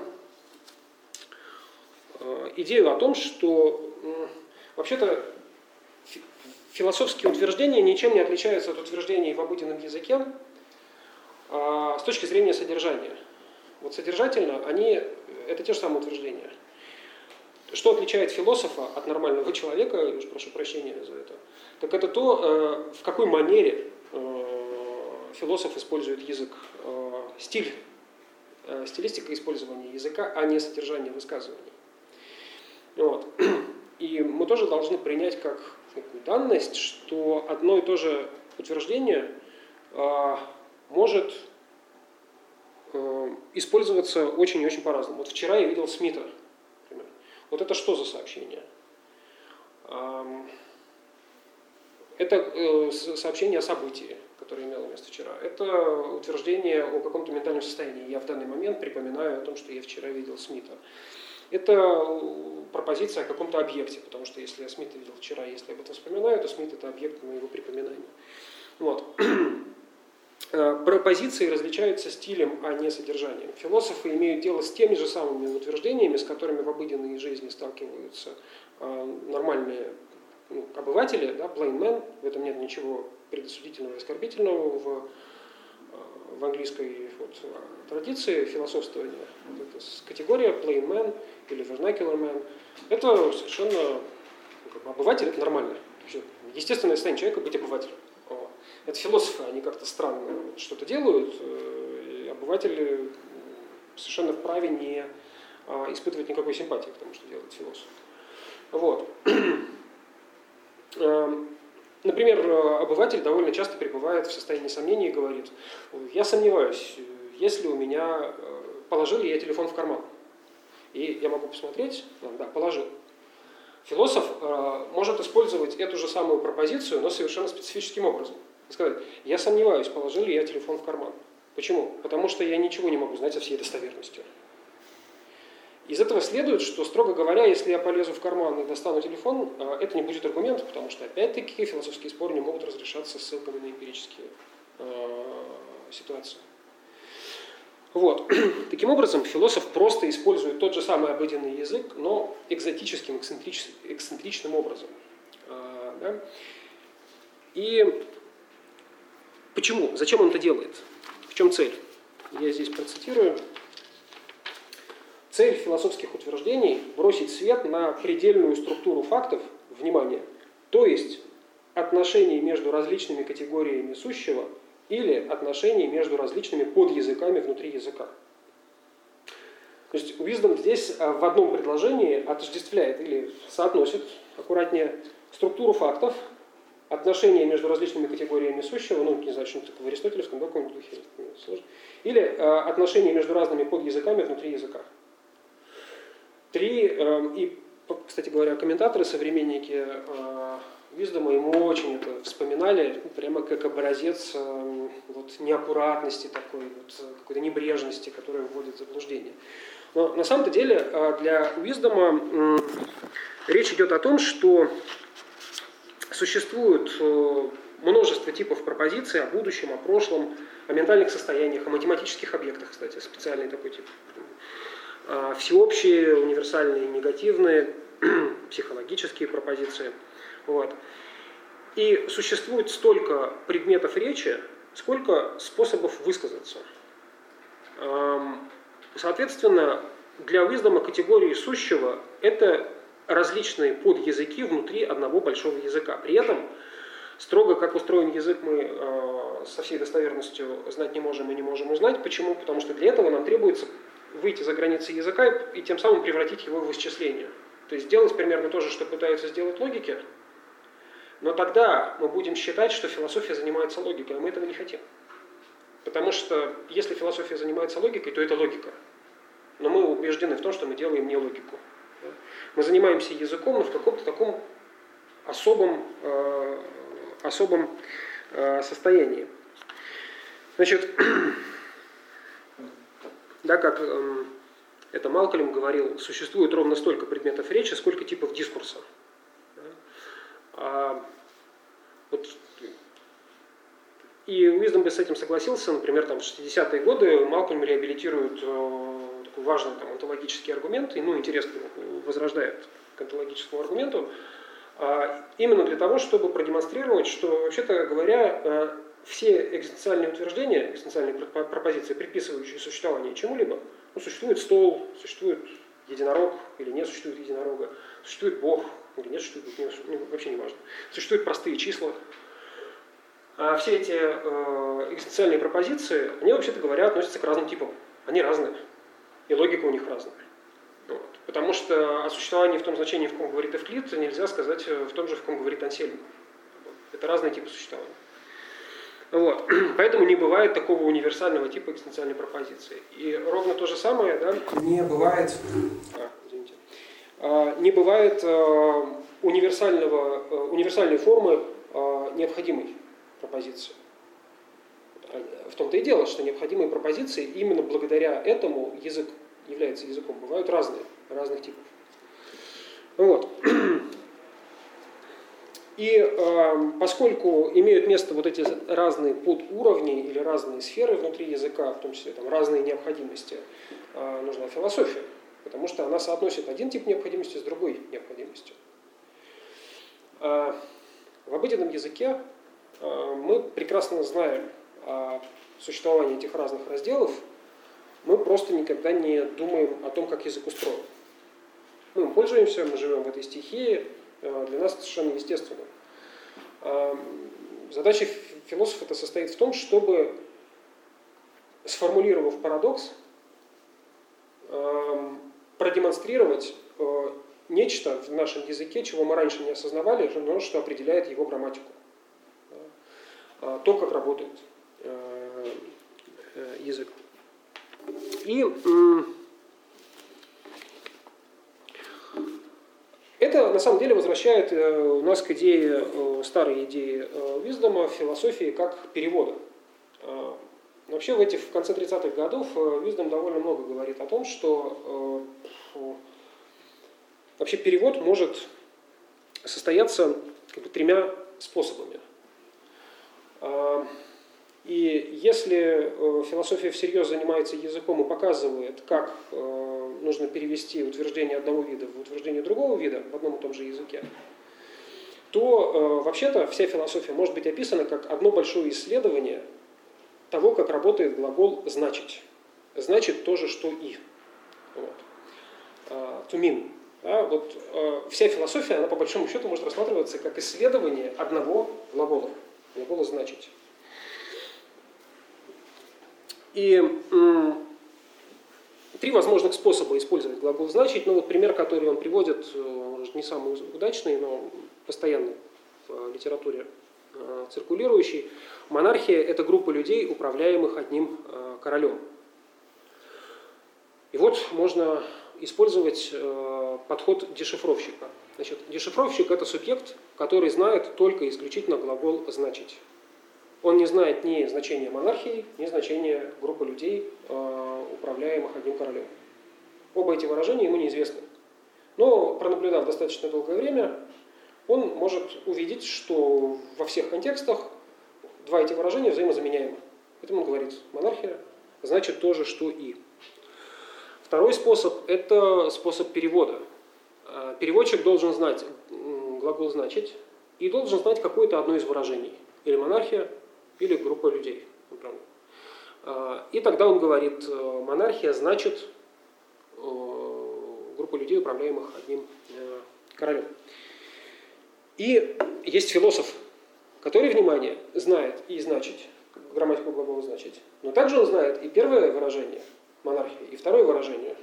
э, идею о том, что вообще-то философские утверждения ничем не отличаются от утверждений в обыденном языке а, с точки зрения содержания. Вот содержательно они это те же самые утверждения. Что отличает философа от нормального человека, уж прошу прощения за это, так это то, э, в какой манере философ использует язык, стиль Э, стилистика использования языка, а не содержание высказываний. Вот. И мы тоже должны принять как данность, что одно и то же утверждение э, может э, использоваться очень и очень по-разному. Вот вчера я видел Смита. Например. Вот это что за сообщение? Эм, это э, сообщение о событии которое имело место вчера, это утверждение о каком-то ментальном состоянии. Я в данный момент припоминаю о том, что я вчера видел Смита. Это пропозиция о каком-то объекте, потому что если я Смита видел вчера, если я об этом вспоминаю, то Смит это объект моего припоминания. Вот. Э, пропозиции различаются стилем, а не содержанием. Философы имеют дело с теми же самыми утверждениями, с которыми в обыденной жизни сталкиваются э, нормальные ну, обыватели, да, plain man, в этом нет ничего предосудительного и оскорбительного в, э, в английской вот, традиции философствования. Вот категория plain man или vernacular man, это совершенно ну, как бы, обыватель, это нормально. Естественное состояние человека быть обывателем. Это философы, они как-то странно что-то делают, э, и обыватели совершенно вправе не а, испытывать никакой симпатии к тому, что делает философ. Вот. Например, обыватель довольно часто пребывает в состоянии сомнений и говорит, я сомневаюсь, если у меня, э, положил ли я телефон в карман. И я могу посмотреть, да, положил. Философ э, может использовать эту же самую пропозицию, но совершенно специфическим образом. Сказать, я сомневаюсь, положил ли я телефон в карман. Почему? Потому что я ничего не могу знать о всей достоверностью. Из этого следует, что, строго говоря, если я полезу в карман и достану телефон, а, это не будет аргументом, потому что, опять-таки, философские споры не могут разрешаться ссылками на эмпирические э, ситуации. Вот. Таким образом, философ просто использует тот же самый обыденный язык, но экзотическим, эксцентрич, эксцентричным образом. А, да? И почему? Зачем он это делает? В чем цель? Я здесь процитирую. Цель философских утверждений – бросить свет на предельную структуру фактов, внимание, то есть отношений между различными категориями сущего или отношений между различными подязыками внутри языка. То есть wisdom здесь э, в одном предложении отождествляет или соотносит, аккуратнее, структуру фактов, отношения между различными категориями сущего, ну, не знаю, что в аристотелевском, да, каком духе, сложно, или э, отношения между разными подязыками внутри языка. Три, э, и, кстати говоря, комментаторы, современники э, Виздома ему очень это вспоминали, ну, прямо как образец э, вот, неаккуратности такой, вот, какой-то небрежности, которая вводит в заблуждение. Но на самом-то деле э, для Виздома э, речь идет о том, что существует э, множество типов пропозиций о будущем, о прошлом, о ментальных состояниях, о математических объектах, кстати, специальный такой тип. А, всеобщие, универсальные, негативные, психологические пропозиции. Вот. И существует столько предметов речи, сколько способов высказаться. Соответственно, для Виздома категории сущего это различные подязыки внутри одного большого языка. При этом строго как устроен язык мы э, со всей достоверностью знать не можем и не можем узнать. Почему? Потому что для этого нам требуется выйти за границы языка и тем самым превратить его в исчисление. То есть сделать примерно то же, что пытаются сделать логики, но тогда мы будем считать, что философия занимается логикой, а мы этого не хотим. Потому что если философия занимается логикой, то это логика. Но мы убеждены в том, что мы делаем не логику. Мы занимаемся языком, но в каком-то таком особом, э, особом э, состоянии. Значит, да, как э, это Малкольм говорил, существует ровно столько предметов речи, сколько типов дискурса. А, вот, и Уиздом бы с этим согласился, например, там, в 60-е годы Малкольм реабилитирует э, такой важный там, онтологический аргумент, и ну, интерес возрождает к онтологическому аргументу, а, именно для того, чтобы продемонстрировать, что, вообще-то говоря, э, все экзистенциальные утверждения, экзистенциальные пропозиции, приписывающие существование чему-либо, ну, существует стол, существует единорог или не существует единорога, существует Бог или не существует, не, ну, вообще не важно. Существуют простые числа. А все эти э, экзистенциальные пропозиции, они, вообще-то говоря, относятся к разным типам. Они разные. И логика у них разная. Вот. Потому что о существовании в том значении, в ком говорит Эвклид, нельзя сказать в том же, в ком говорит Ансельм. Это разные типы существования. Вот. Поэтому не бывает такого универсального типа экзистенциальной пропозиции. И ровно то же самое да, не бывает, а, извините, а, не бывает а, универсального, а, универсальной формы необходимой пропозиции. В том-то и дело, что необходимые пропозиции именно благодаря этому язык является языком. Бывают разные, разных типов. Вот. И э, поскольку имеют место вот эти разные подуровни или разные сферы внутри языка, в том числе там, разные необходимости, э, нужна философия, потому что она соотносит один тип необходимости с другой необходимостью. Э, в обыденном языке э, мы прекрасно знаем о существовании этих разных разделов, мы просто никогда не думаем о том, как язык устроен. Мы им пользуемся, мы живем в этой стихии, для нас совершенно естественно. А, задача философа это состоит в том, чтобы, сформулировав парадокс, а, продемонстрировать э, нечто в нашем языке, чего мы раньше не осознавали, но что определяет его грамматику. А, то, как работает э, язык. И Это на самом деле возвращает э, нас к идее, э, старой идее э, Виздома, философии как перевода. Вообще в, эти, в конце 30-х годов Виздом довольно много говорит о том, что вообще перевод может состояться как бы, тремя способами. И если философия всерьез занимается языком и показывает, как нужно перевести утверждение одного вида в утверждение другого вида в одном и том же языке, то э, вообще-то вся философия может быть описана как одно большое исследование того, как работает глагол «значить». Значит то же, что «и». Вот. Mean. Да, вот, э, вся философия, она по большому счету может рассматриваться как исследование одного глагола, глагола «значить». И три возможных способа использовать глагол «значить». Ну вот пример, который он приводит, может, не самый удачный, но постоянный в литературе циркулирующий. Монархия – это группа людей, управляемых одним королем. И вот можно использовать э, подход дешифровщика. Значит, дешифровщик – это субъект, который знает только исключительно глагол «значить». Он не знает ни значения монархии, ни значения группы людей, э, управляемых одним королем. Оба эти выражения ему неизвестны. Но, пронаблюдав достаточно долгое время, он может увидеть, что во всех контекстах два эти выражения взаимозаменяемы. Поэтому он говорит, монархия значит то же, что и. Второй способ – это способ перевода. А, переводчик должен знать глагол «значить» и должен знать какое-то одно из выражений. Или монархия, или группа людей. А, и тогда он говорит, э, монархия значит э, группа людей, управляемых одним э, королем. И есть философ, который, внимание, знает и значить, грамматику глагола значить, но также он знает и первое выражение – монархии. И второе выражение.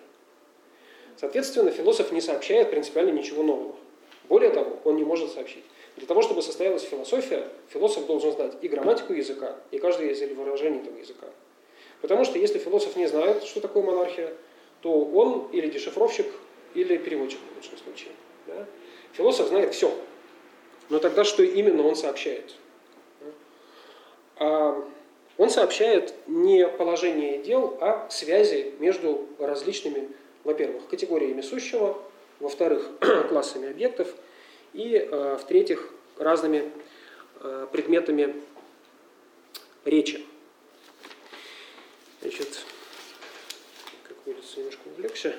Соответственно, философ не сообщает принципиально ничего нового. Более того, он не может сообщить. Для того, чтобы состоялась философия, философ должен знать и грамматику языка, и каждое из выражений этого языка. Потому что если философ не знает, что такое монархия, то он или дешифровщик, или переводчик в лучшем случае. Да? Философ знает все. Но тогда что именно он сообщает? А он сообщает не положение дел, а связи между различными, во-первых, категориями сущего, во-вторых, классами объектов и, э, в-третьих, разными э, предметами речи. Значит, как видится, немножко увлекся.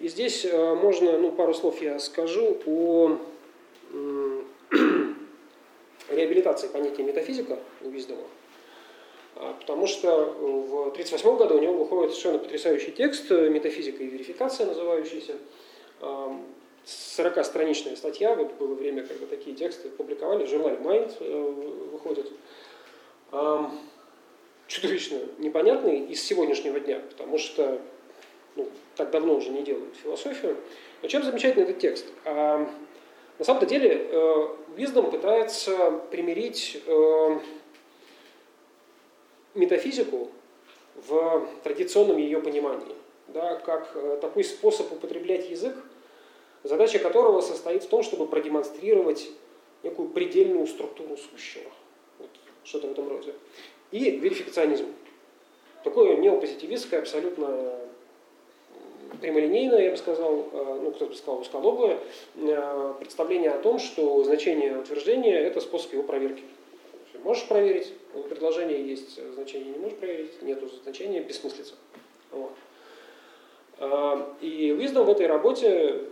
И здесь э, можно, ну, пару слов я скажу о реабилитации понятия метафизика у Виздома, а, потому что в 1938 году у него выходит совершенно потрясающий текст «Метафизика и верификация» называющийся, 40-страничная статья, вот было время, когда такие тексты публиковали, в журнале Mind э, выходит, чудовищно непонятный из сегодняшнего дня, потому что ну, так давно уже не делают философию. Но чем замечательный этот текст? На самом деле, э, пытается примирить э, метафизику в традиционном ее понимании, да, как э, такой способ употреблять язык, задача которого состоит в том, чтобы продемонстрировать некую предельную структуру сущего. Вот, что-то в этом роде. И верификационизм. Такое неопозитивистское, абсолютно прямолинейное, я бы сказал, э, ну, кто бы сказал, узколобое, э, представление о том, что значение утверждения – это способ его проверки. Можешь проверить, у предложения есть значение, не можешь проверить, нет значения, бессмыслица. Вот. Э, и Wisdom в этой работе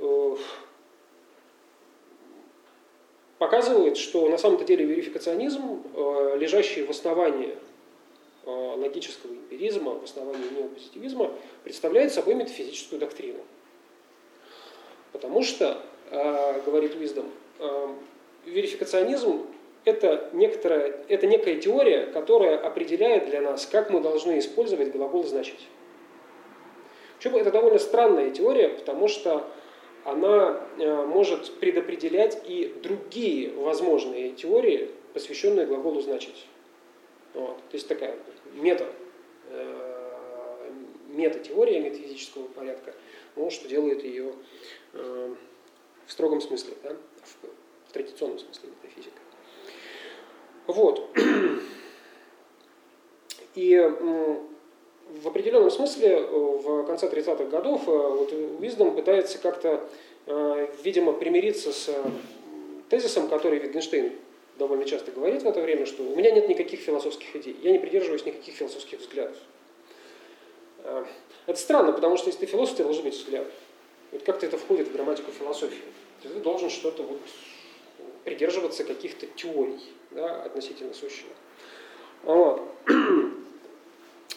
показывает, что на самом-то деле верификационизм, лежащий в основании Э, логического эмпиризма, в основании неопозитивизма, представляет собой метафизическую доктрину. Потому что, э, говорит Уиздом, э, верификационизм это, некоторая, это некая теория, которая определяет для нас, как мы должны использовать глагол «значить». Причем это довольно странная теория, потому что она может предопределять и другие возможные теории, посвященные глаголу «значить». Вот. То есть такая мета, э, мета-теория метафизического порядка, ну, что делает ее э, в строгом смысле, да, в, в традиционном смысле метафизика. Вот. И в определенном смысле э, в конце 30-х годов э, вот Уиздом пытается как-то, э, видимо, примириться с тезисом, который Wittgenstein довольно часто говорит в это время, что у меня нет никаких философских идей, я не придерживаюсь никаких философских взглядов. Это странно, потому что если ты философ, ты должен быть взгляд. Вот как-то это входит в грамматику философии. Ты должен что-то вот придерживаться каких-то теорий да, относительно сущего. Вот.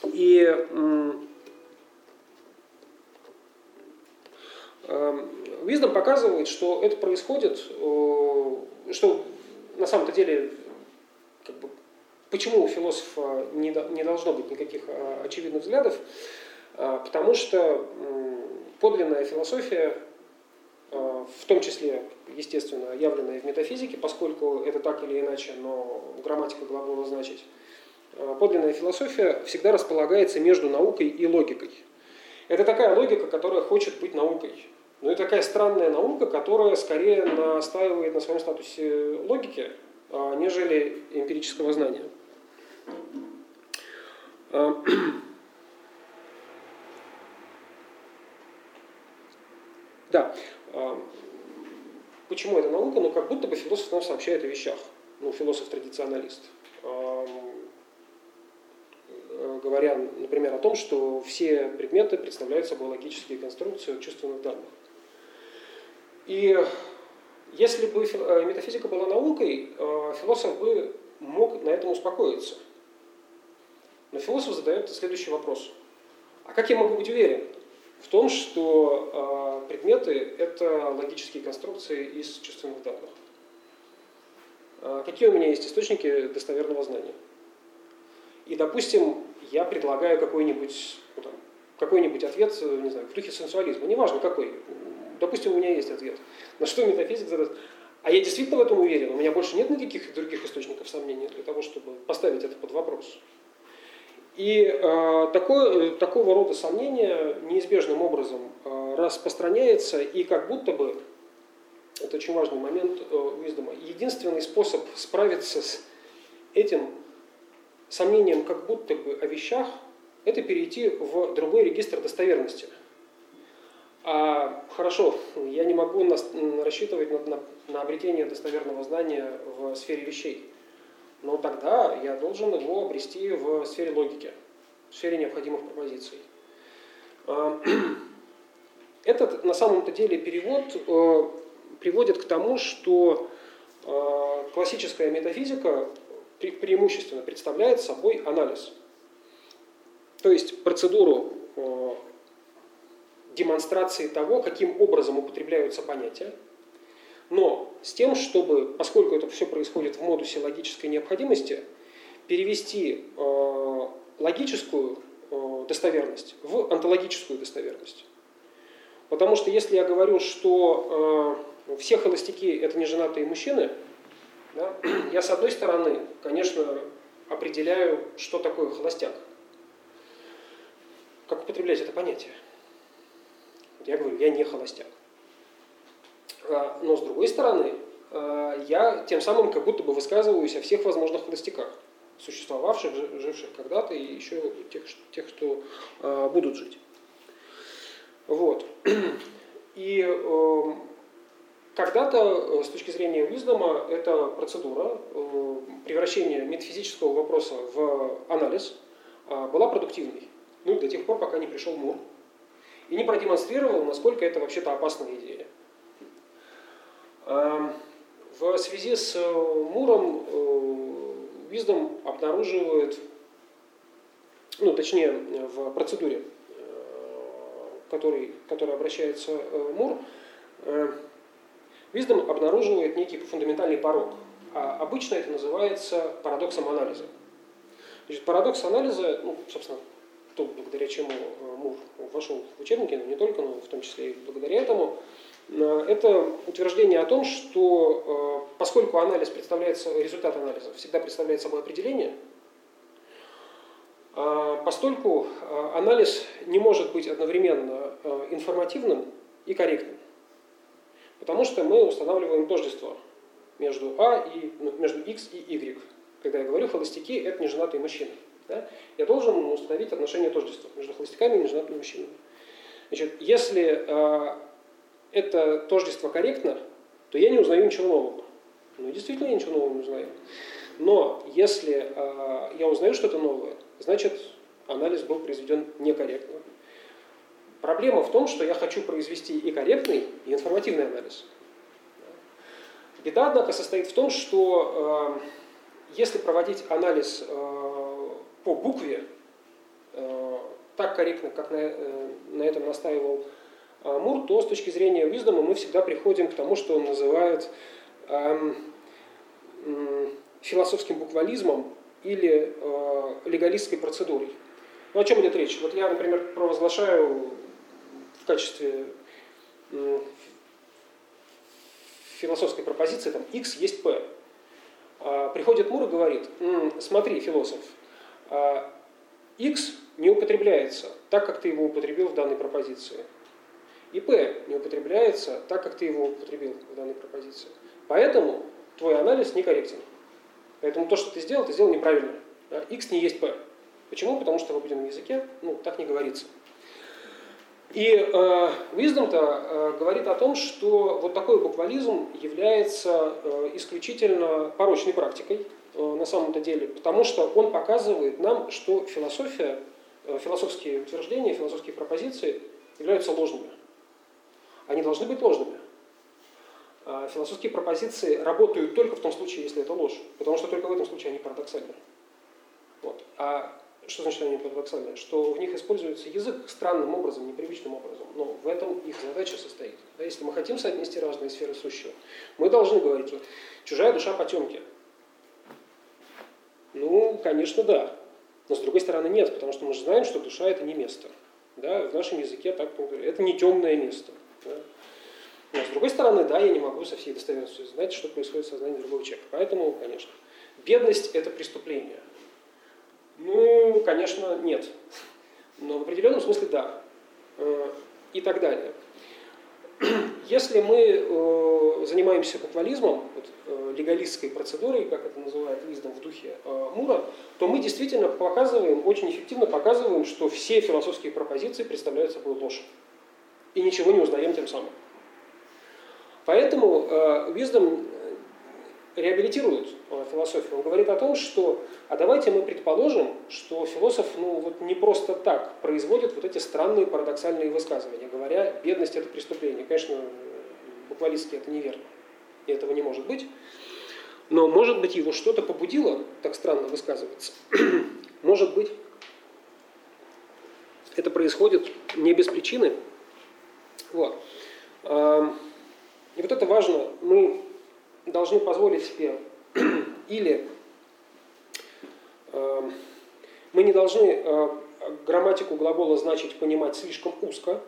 И Виздом показывает, что это происходит, что на самом-то деле как бы, почему у философа не, не должно быть никаких очевидных взглядов? Потому что подлинная философия, в том числе, естественно, явленная в метафизике, поскольку это так или иначе, но грамматика глагола значить, подлинная философия всегда располагается между наукой и логикой. Это такая логика, которая хочет быть наукой. Но это такая странная наука, которая скорее настаивает на своем статусе логики, а, нежели эмпирического знания. А, да. А, почему это наука? Ну, как будто бы философ нам сообщает о вещах. Ну, философ-традиционалист. Э, говоря, например, о том, что все предметы представляют собой логические конструкции чувственных данных. И если бы э, метафизика была наукой, э, философ бы мог на этом успокоиться. Но философ задает следующий вопрос. А как я могу быть уверен в том, что предметы – это логические конструкции из чувственных данных? Какие у меня есть источники достоверного знания? И, допустим, я предлагаю какой-нибудь ну, какой-нибудь ответ, не знаю, в духе сенсуализма, неважно какой. Допустим, у меня есть ответ. На что метафизик задаст? А я действительно в этом уверен, у меня больше нет никаких других источников сомнений для того, чтобы поставить это под вопрос. И э, такое, такого рода сомнения неизбежным образом э, распространяется, и как будто бы, это очень важный момент э, Уиздома, единственный способ справиться с этим сомнением как будто бы о вещах, это перейти в другой регистр достоверности. А, хорошо, я не могу на, рассчитывать на, на, на обретение достоверного знания в сфере вещей. Но тогда я должен его обрести в сфере логики, в сфере необходимых пропозиций. А, этот на самом-то деле перевод э, приводит к тому, что э, классическая метафизика преимущественно представляет собой анализ. То есть процедуру э, демонстрации того, каким образом употребляются понятия, но с тем, чтобы, поскольку это все происходит в модусе логической необходимости, перевести э, логическую э, достоверность в онтологическую достоверность. Потому что если я говорю, что все холостяки – это неженатые мужчины – да? Я, с одной стороны, конечно, определяю, что такое холостяк. Как употреблять это понятие? Я говорю, я не холостяк. А, но с другой стороны, а, я тем самым как будто бы высказываюсь о всех возможных холостяках, существовавших, живших когда-то и еще тех, тех что а, будут жить. Вот. И эм, когда-то, э, с точки зрения Уиздома, эта процедура э, превращения метафизического вопроса в анализ а, была продуктивной. Ну, до тех пор, пока не пришел Мур и не продемонстрировал, насколько это вообще-то опасная идея. А, в связи с э, Муром Уиздом обнаруживает, ну, точнее, в процедуре, который, который обращается Мур, Виздом обнаруживает некий фундаментальный порог. А обычно это называется парадоксом анализа. Значит, парадокс анализа, ну, собственно, то, благодаря чему э, Мур вошел в учебники, но не только, но в том числе и благодаря этому, э, это утверждение о том, что э, поскольку анализ представляется, результат анализа всегда представляет собой определение, постольку анализ не может быть одновременно информативным и корректным. Потому что мы устанавливаем тождество между А и ну, между X и Y. Когда я говорю холостяки, это неженатые мужчины. Да? Я должен установить отношение тождества между холостяками и неженатыми мужчинами. Значит, если э, это тождество корректно, то я не узнаю ничего нового. Ну, действительно, я ничего нового не узнаю. Но если э, я узнаю что-то новое, значит, анализ был произведен некорректно. Проблема в том, что я хочу произвести и корректный, и информативный анализ. Беда, однако, состоит в том, что э, если проводить анализ э, по букве, э, так корректно, как на, э, на этом настаивал э, Мур, то с точки зрения Виздома мы всегда приходим к тому, что он называет э, э, философским буквализмом или э, легалистской процедурой. Ну, о чем идет речь? Вот я, например, провозглашаю качестве э, философской пропозиции, там, x есть p. А, приходит Мур и говорит, смотри, философ, а, x не употребляется так, как ты его употребил в данной пропозиции. И p не употребляется так, как ты его употребил в данной пропозиции. Поэтому твой анализ некорректен. Поэтому то, что ты сделал, ты сделал неправильно. X не есть p. Почему? Потому что в обыденном языке ну, так не говорится. И э, Wisdom-то э, говорит о том, что вот такой буквализм является э, исключительно порочной практикой э, на самом-то деле, потому что он показывает нам, что философия, э, философские утверждения, философские пропозиции являются ложными. Они должны быть ложными. Э, философские пропозиции работают только в том случае, если это ложь, потому что только в этом случае они парадоксальны. Вот. А что значит они парадоксальные? Что в них используется язык странным образом, непривычным образом. Но в этом их задача состоит. Да, если мы хотим соотнести разные сферы сущего, мы должны говорить, что чужая душа потемки. Ну, конечно, да. Но с другой стороны нет, потому что мы же знаем, что душа это не место. Да, в нашем языке так это не темное место. Да. Но с другой стороны, да, я не могу со всей достоверностью знать, что происходит в сознании другого человека. Поэтому, конечно, бедность это преступление. Ну, конечно, нет. Но в определенном смысле да. Э, и так далее. Если мы э, занимаемся буквализмом, вот, э, легалистской процедурой, как это называют Виздом в духе Мура, то мы действительно показываем, очень эффективно показываем, что все философские пропозиции представляют собой ложь. И ничего не узнаем тем самым. Поэтому Wisdom реабилитирует э, философию. Он говорит о том, что а давайте мы предположим, что философ ну, вот не просто так производит вот эти странные парадоксальные высказывания, говоря, бедность это преступление. Конечно, буквалистски это неверно, и этого не может быть. Но, может быть, его что-то побудило так странно высказываться. может быть, это происходит не без причины. Вот. И вот это важно. Мы должны позволить себе или э, мы не должны э, грамматику глагола значить понимать слишком узко,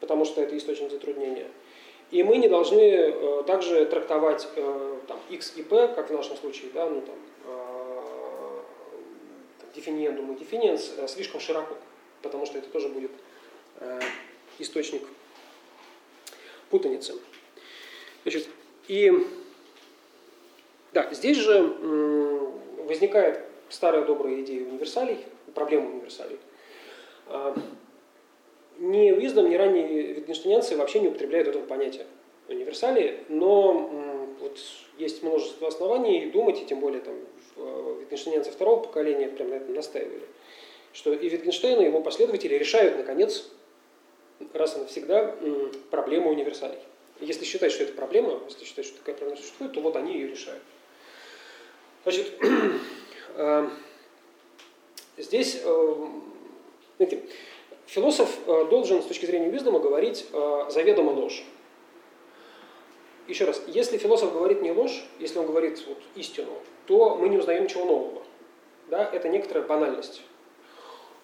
потому что это источник затруднения. И мы не должны э, также трактовать э, там, x и p, как в нашем случае, да, ну, там, э, дефиниендум и дефиненс, э, слишком широко, потому что это тоже будет э, источник путаницы. Значит, и да, здесь же возникает старая добрая идея универсалей, проблема универсалей. А, ни Уиздом, ни ранние витгенштейнянцы вообще не употребляют этого понятия универсалии, но вот есть множество оснований думать, и тем более там Витгенштейнянцы второго поколения прям на этом настаивали, что и Витгенштейн, и его последователи решают, наконец, раз и навсегда, проблему универсалей. Если считать, что это проблема, если считать, что такая проблема существует, то вот они ее решают. Значит, э, здесь, э, знаете, философ э, должен с точки зрения Виздома говорить заведомо ложь. Еще раз, если философ говорит не ложь, если он говорит вот, истину, то мы не узнаем ничего нового. Да? Это некоторая банальность.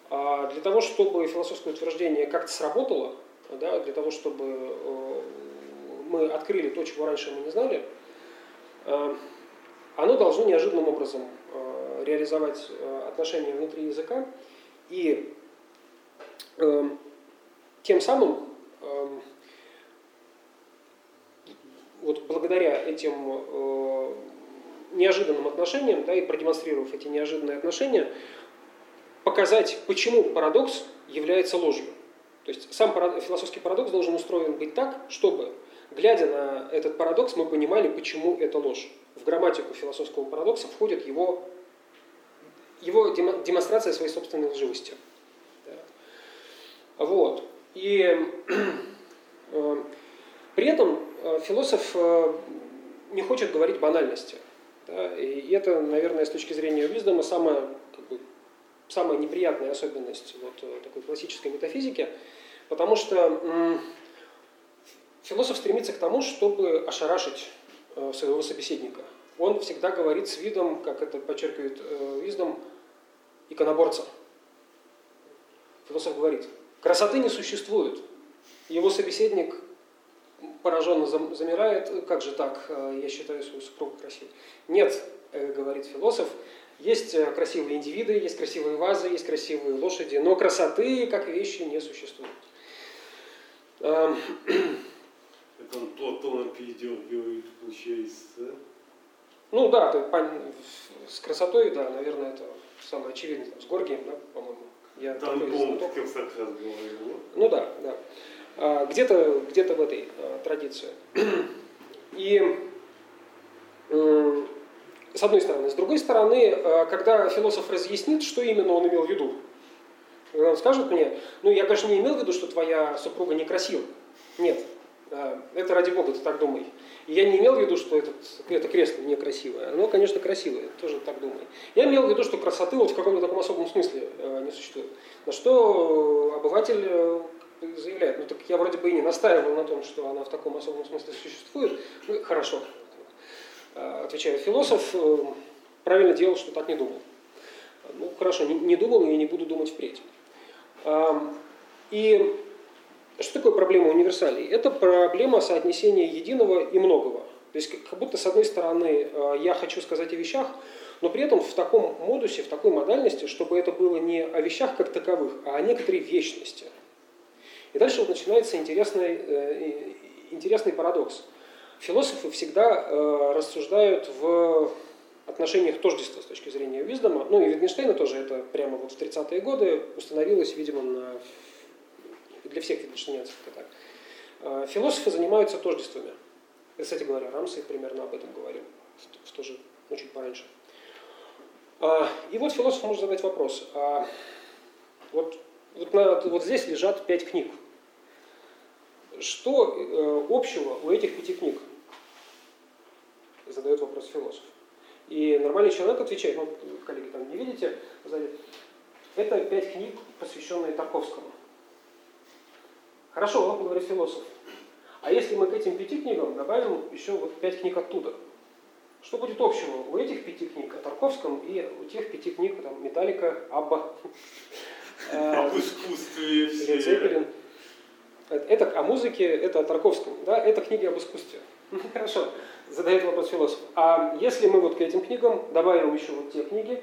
А для того, чтобы философское утверждение как-то сработало, да, для того, чтобы мы открыли то, чего раньше мы не знали, э, оно должно неожиданным образом э, реализовать э, отношения внутри языка и тем самым вот благодаря этим неожиданным отношениям, да, и продемонстрировав эти неожиданные отношения, показать, почему парадокс является ложью. То есть сам философский парадокс должен устроен быть так, чтобы Глядя на этот парадокс, мы понимали, почему это ложь. В грамматику философского парадокса входит его, его демонстрация своей собственной лживости. Вот. И э, при этом э, философ э, не хочет говорить банальности. И это, наверное, с точки зрения Виздома самая, как бы, самая неприятная особенность вот, такой классической метафизики, потому что Философ стремится к тому, чтобы ошарашить своего собеседника. он всегда говорит с видом, как это подчеркивает э, Виздом, иконоборца. Философ говорит, красоты не существует. Его собеседник пораженно замирает, как же так, э, я считаю свою супругу красивой. Нет, э, говорит философ, есть э, красивые индивиды, есть красивые вазы, есть красивые лошади, но красоты как вещи не существует. Это он Платона передергивает, получается, Ну да, с красотой, да, наверное, это самое очевидное. С Горгием, да, по-моему. Я Там, по-моему, как раз говорил. Ну да, да. А, где-то где в этой а, традиции. И с одной стороны. С другой стороны, а, когда философ разъяснит, что именно он имел в виду, когда он скажет мне, ну я, конечно, не имел в виду, что твоя супруга некрасива. Нет, это ради бога, ты так думай. Я не имел в виду, что этот, это кресло некрасивое. Оно, конечно, красивое, тоже так думай. Я имел в виду, что красоты вот в каком-то таком особом смысле не существует. На что обыватель заявляет, ну так я вроде бы и не настаивал на том, что она в таком особом смысле существует. Ну, хорошо, э, отвечает философ, э, правильно делал, что так не думал. Ну, хорошо, не, не думал и не буду думать впредь. И что такое проблема универсалей? Это проблема соотнесения единого и многого. То есть как будто с одной стороны э, я хочу сказать о вещах, но при этом в таком модусе, в такой модальности, чтобы это было не о вещах как таковых, а о некоторой вечности – и дальше вот начинается интересный, э, интересный парадокс. Философы всегда э, рассуждают в отношениях тождества с точки зрения Виздома. Ну и Витгенштейна тоже это прямо вот в 30-е годы установилось, видимо, на... для всех витгенштейнцев это так. Э, философы занимаются тождествами. Кстати говоря, Рамсей примерно об этом говорил, в тоже ну, чуть пораньше. И вот философ может задать вопрос. А вот, вот, на, вот здесь лежат пять книг. Что э, общего у этих пяти книг? Задает вопрос философ. И нормальный человек отвечает, ну, коллеги там не видите, сзади, это пять книг, посвященные Тарковскому. Хорошо, вот говорит философ. А если мы к этим пяти книгам добавим еще вот пять книг оттуда, что будет общего у этих пяти книг о Тарковском и у тех пяти книг, там, Металлика, Абба, об искусстве все. Это о музыке, это о Тарковском, да, это книги об искусстве. Хорошо, задает вопрос философ. А если мы вот к этим книгам добавим еще вот те книги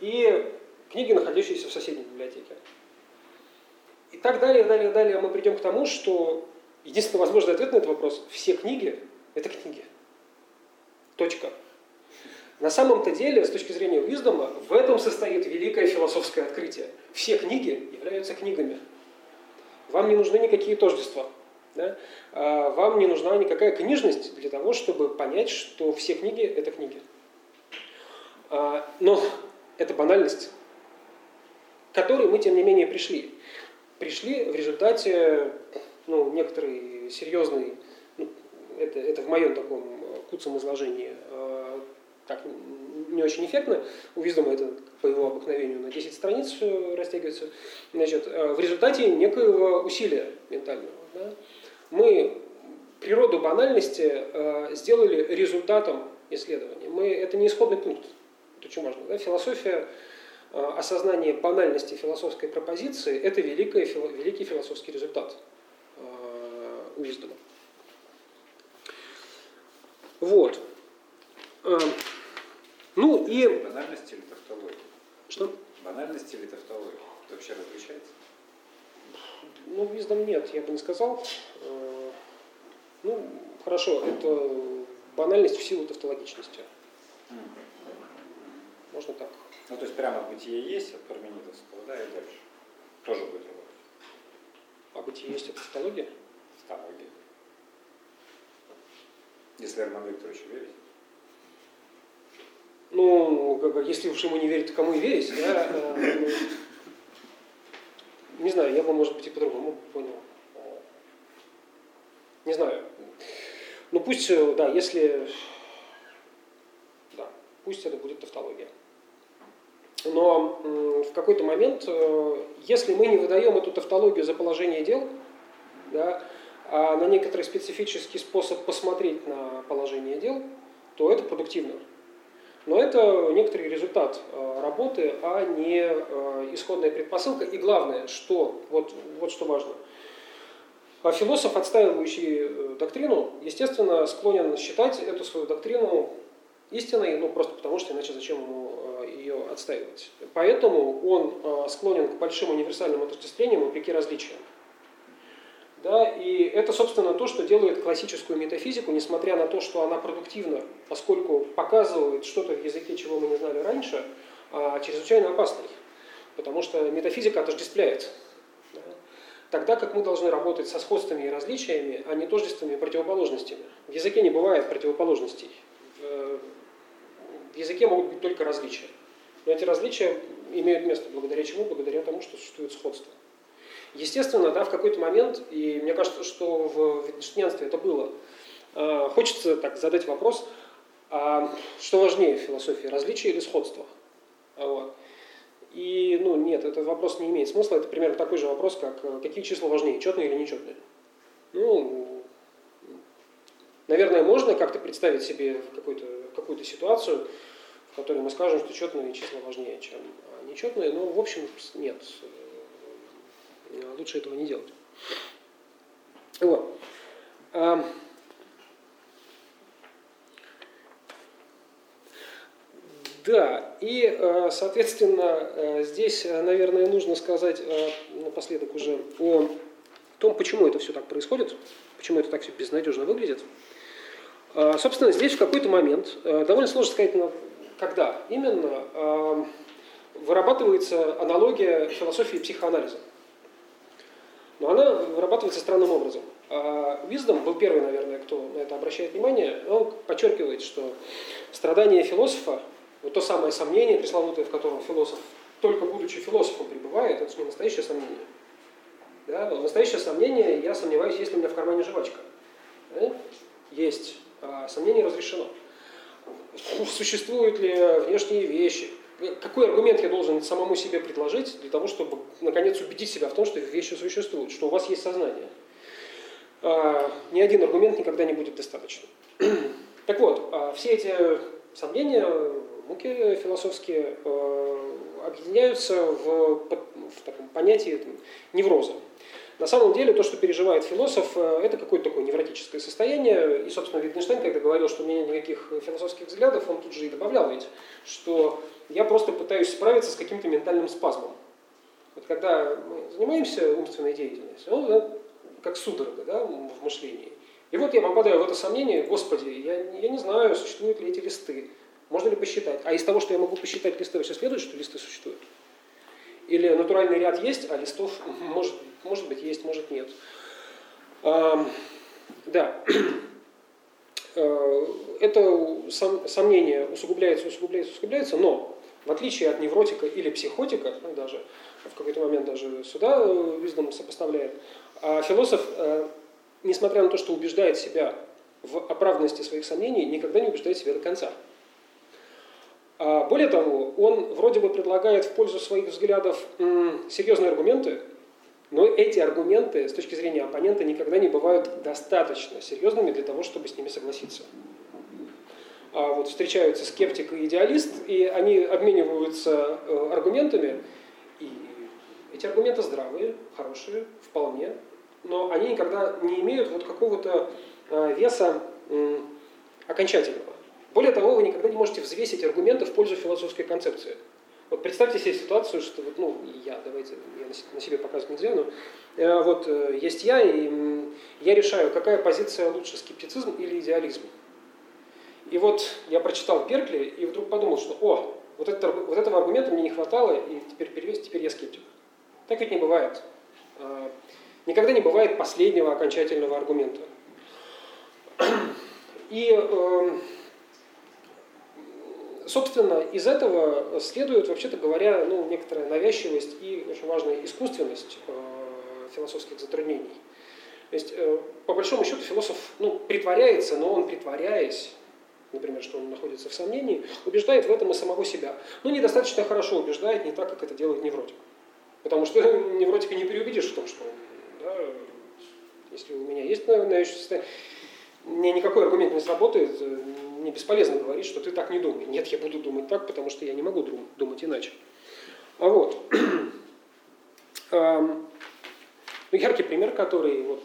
и книги, находящиеся в соседней библиотеке. И так далее, далее, далее мы придем к тому, что единственный возможный ответ на этот вопрос – все книги – это книги. Точка. На самом-то деле, с точки зрения Уиздома, в этом состоит великое философское открытие. Все книги являются книгами. Вам не нужны никакие тождества. Да? А вам не нужна никакая книжность для того, чтобы понять, что все книги – это книги. А, но это банальность, к которой мы, тем не менее, пришли. Пришли в результате ну, некоторой серьезной, ну, это, это в моем таком куцом изложении, а, так не очень эффектно. У Виздома это по его обыкновению на 10 страниц растягивается. Значит, э, в результате некоего усилия ментального. Да, мы природу банальности э, сделали результатом исследования. Мы, это не исходный пункт. Это очень важно. Да? Философия, э, осознание банальности философской пропозиции – это великий, великий философский результат э, Уиздома. Вот. Ну и... Банальность или тавтология? Что? Банальность или тавтология? Это вообще различается? Ну, виздом нет, я бы не сказал. Э, ну, хорошо, это банальность в силу тавтологичности. Можно так. Ну, то есть прямо бытие есть от парменидовского, да, и дальше. Тоже будет работать. А бытие есть от тавтологии? Тавтология. Если Арман Викторович верит. Ну, если уж ему не верить, то кому и верить, да? Э, не знаю, я бы, может быть, и по-другому понял. Не знаю. Ну пусть, э, да, если... Да, пусть это будет тавтология. Но в какой-то момент, э, если мы не выдаем эту тавтологию за положение дел, да, а на некоторый специфический способ посмотреть на положение дел, то это продуктивно. Но это некоторый результат э, работы, а не э, исходная предпосылка. И главное, что, вот, вот что важно. А философ, отстаивающий доктрину, естественно, склонен считать эту свою доктрину истиной, ну просто потому что иначе зачем ему ее отстаивать. Поэтому он склонен к большим универсальным отождествлениям вопреки различиям. Да, и это, собственно, то, что делает классическую метафизику, несмотря на то, что она продуктивна, поскольку показывает что-то в языке, чего мы не знали раньше, а, чрезвычайно опасной. Потому что метафизика отождествляет. Да, тогда как мы должны работать со сходствами и различиями, а не тождествами и противоположностями. В языке не бывает противоположностей. В языке могут быть только различия. Но эти различия имеют место благодаря чему? Благодаря тому, что существует сходство. Естественно, да, в какой-то момент, и мне кажется, что в витгенштейнстве это было, э, хочется так задать вопрос, а что важнее в философии, различие или сходство? Вот. И, ну, нет, этот вопрос не имеет смысла. Это примерно такой же вопрос, как э, какие числа важнее, четные или нечетные. Ну, наверное, можно как-то представить себе какую-то какую ситуацию, в мы скажем, что четные числа важнее, чем нечетные, но, в общем, нет. Э, лучше этого не делать. Вот. Да, и, э, соответственно, э, здесь, наверное, нужно сказать напоследок уже о том, почему это все так происходит, почему это так все безнадежно выглядит. Собственно, здесь в какой-то момент, довольно сложно сказать, когда именно, вырабатывается аналогия философии и психоанализа. Но она вырабатывается странным образом. А Виздом был первый, наверное, кто на это обращает внимание. Он подчеркивает, что страдание философа, вот то самое сомнение пресловутое, в котором философ, только будучи философом, пребывает, это не настоящее сомнение. Да? Настоящее сомнение, я сомневаюсь, есть ли у меня в кармане жвачка. Да? Есть. А сомнение разрешено. Существуют ли внешние вещи, какой аргумент я должен самому себе предложить для того, чтобы наконец убедить себя в том, что вещи существуют, что у вас есть сознание. А, ни один аргумент никогда не будет достаточным. Так вот, а все эти сомнения, муки философские, а, объединяются в, в таком понятии невроза. На самом деле то, что переживает философ, э, это какое-то такое невротическое состояние. И, собственно, Витгенштейн, когда говорил, что у меня никаких философских взглядов, он тут же и добавлял ведь, что я просто пытаюсь справиться с каким-то ментальным спазмом. Вот когда мы занимаемся умственной деятельностью, ну, как судорога да, в мышлении. И вот я попадаю в это сомнение, господи, я, я не знаю, существуют ли эти листы, можно ли посчитать. А из того, что я могу посчитать листы, все следует, что листы существуют. Или натуральный ряд есть, а листов может может быть есть, может нет. А, да. Э, это сом, сомнение усугубляется, усугубляется, усугубляется, но в отличие от невротика или психотика, ну, даже в какой-то момент даже сюда Виздом э, сопоставляет, а философ, э, несмотря на то, что убеждает себя в оправданности своих сомнений, никогда не убеждает себя до конца. А более того, он вроде бы предлагает в пользу своих взглядов серьезные аргументы, но эти аргументы с точки зрения оппонента никогда не бывают достаточно серьезными для того, чтобы с ними согласиться. А вот встречаются скептик и идеалист, и они обмениваются э, аргументами, и эти аргументы здравые, хорошие, вполне, но они никогда не имеют вот какого-то э, веса окончательного. Более того, вы никогда не можете взвесить аргументы в пользу философской концепции. Вот представьте себе ситуацию, что вот, ну, я, давайте, я на себе показывать нельзя, но э, вот э, есть я, и я решаю, какая позиция лучше, скептицизм или идеализм. И вот я прочитал Беркли и вдруг подумал, что, о, вот, это, вот этого аргумента мне не хватало, и теперь перевес, теперь я скептик. Так ведь не бывает. Э, никогда не бывает последнего окончательного аргумента. И э, собственно, из этого следует, вообще-то говоря, ну, некоторая навязчивость и, очень важная, искусственность э, философских затруднений. То есть, э, по большому счету, философ ну, притворяется, но он, притворяясь, например, что он находится в сомнении, убеждает в этом и самого себя. Но недостаточно хорошо убеждает, не так, как это делает невротик. Потому что невротика не переубедишь в том, что да, если у меня есть навязчивое мне никакой аргумент не сработает, мне бесполезно говорить, что ты так не думай. Нет, я буду думать так, потому что я не могу думать иначе. А вот. Ну, яркий пример, который вот,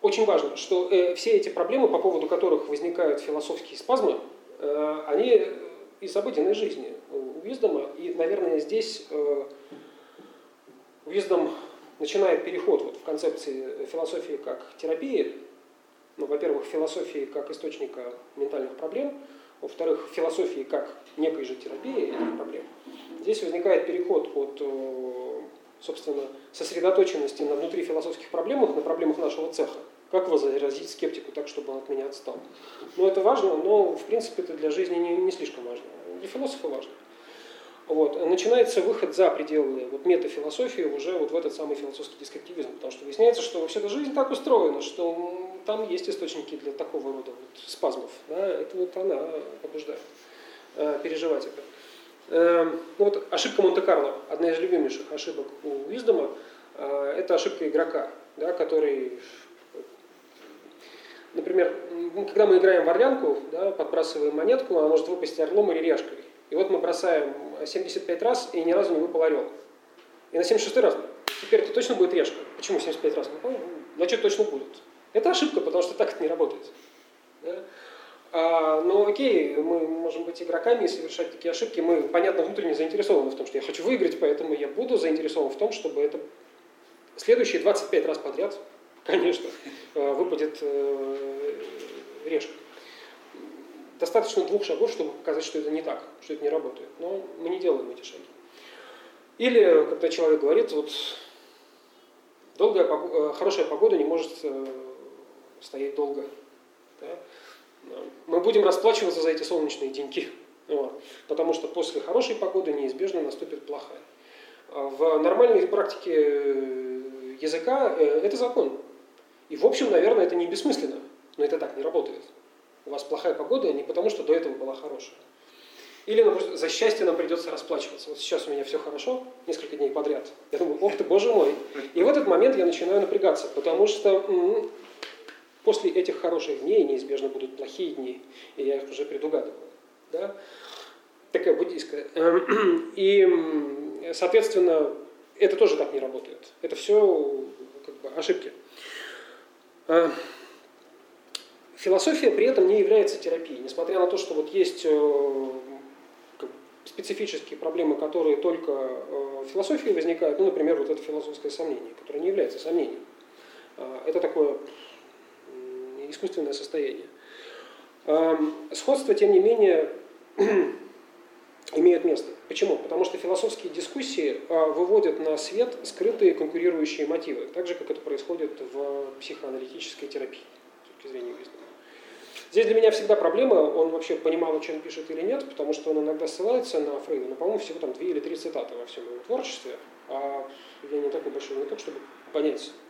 очень важно, что э, все эти проблемы, по поводу которых возникают философские спазмы, э, они из обыденной жизни у Виздома. И, наверное, здесь э, Виздом начинает переход вот в концепции философии как терапии, ну, во-первых, философии как источника ментальных проблем, во-вторых, философии как некой же терапии этих проблем. Здесь возникает переход от, э, собственно, сосредоточенности на внутри философских проблемах на проблемах нашего цеха. Как возразить скептику так, чтобы он от меня отстал? Ну, это важно, но, в принципе, это для жизни не, не слишком важно. Для философа важно. Вот. Начинается выход за пределы вот, метафилософии уже вот в этот самый философский дескриптивизм, потому что выясняется, что вообще-то жизнь так устроена, что там есть источники для такого рода вот спазмов. Да? Это вот она побуждает э, переживать это. Э, ну вот ошибка Монте-Карло, одна из любимейших ошибок у Виздома, э, это ошибка игрока, да, который, например, когда мы играем в орлянку, да, подбрасываем монетку, она может выпасть орлом или решкой. И вот мы бросаем 75 раз, и ни разу не выпал орел. И на 76 раз теперь это точно будет решка. Почему 75 раз? Ну, значит, точно будет. Это ошибка, потому что так это не работает. Да? А, но окей, мы можем быть игроками и совершать такие ошибки. Мы, понятно, внутренне заинтересованы в том, что я хочу выиграть, поэтому я буду заинтересован в том, чтобы это следующие 25 раз подряд, конечно, э, выпадет э, решка. Достаточно двух шагов, чтобы показать, что это не так, что это не работает. Но мы не делаем эти шаги. Или когда человек говорит, вот долгая, э, хорошая погода не может стоять долго. Да? Мы будем расплачиваться за эти солнечные деньги, вот, потому что после хорошей погоды неизбежно наступит плохая. В нормальной практике э, языка э, это закон. И в общем, наверное, это не бессмысленно, но это так не работает. У вас плохая погода не потому, что до этого была хорошая. Или, например, за счастье нам придется расплачиваться. Вот сейчас у меня все хорошо, несколько дней подряд. Я думаю, ох ты, боже мой. И в этот момент я начинаю напрягаться, потому что После этих хороших дней неизбежно будут плохие дни, и я их уже предугадываю. Да? Такая буддийская. И, соответственно, это тоже так не работает. Это все как бы, ошибки. А, философия при этом не является терапией, несмотря на то, что вот есть э, специфические проблемы, которые только в философии возникают, ну, например, вот это философское сомнение, которое не является сомнением. А, это такое искусственное состояние. Сходство, тем не менее, имеют место. Почему? Потому что философские дискуссии а, выводят на свет скрытые конкурирующие мотивы, так же, как это происходит в психоаналитической терапии, с точки зрения Виздома. Здесь для меня всегда проблема, он вообще понимал, о чем пишет или нет, потому что он иногда ссылается на Фрейда, но, по-моему, всего там две или три цитаты во всем его творчестве, а я не такой большой знаток, чтобы понять, он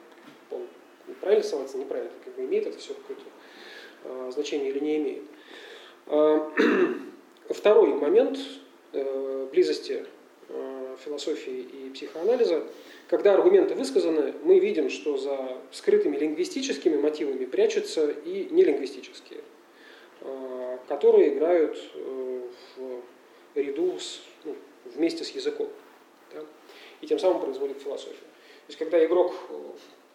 правильно ссылаться, неправильно, как бы имеет это все какое-то э, значение или не имеет. Э, второй момент э, близости э, философии и психоанализа, когда аргументы высказаны, мы видим, что за скрытыми лингвистическими мотивами прячутся и нелингвистические, э, которые играют э, в ряду с, ну, вместе с языком. Да? И тем самым производит философию. То есть, когда игрок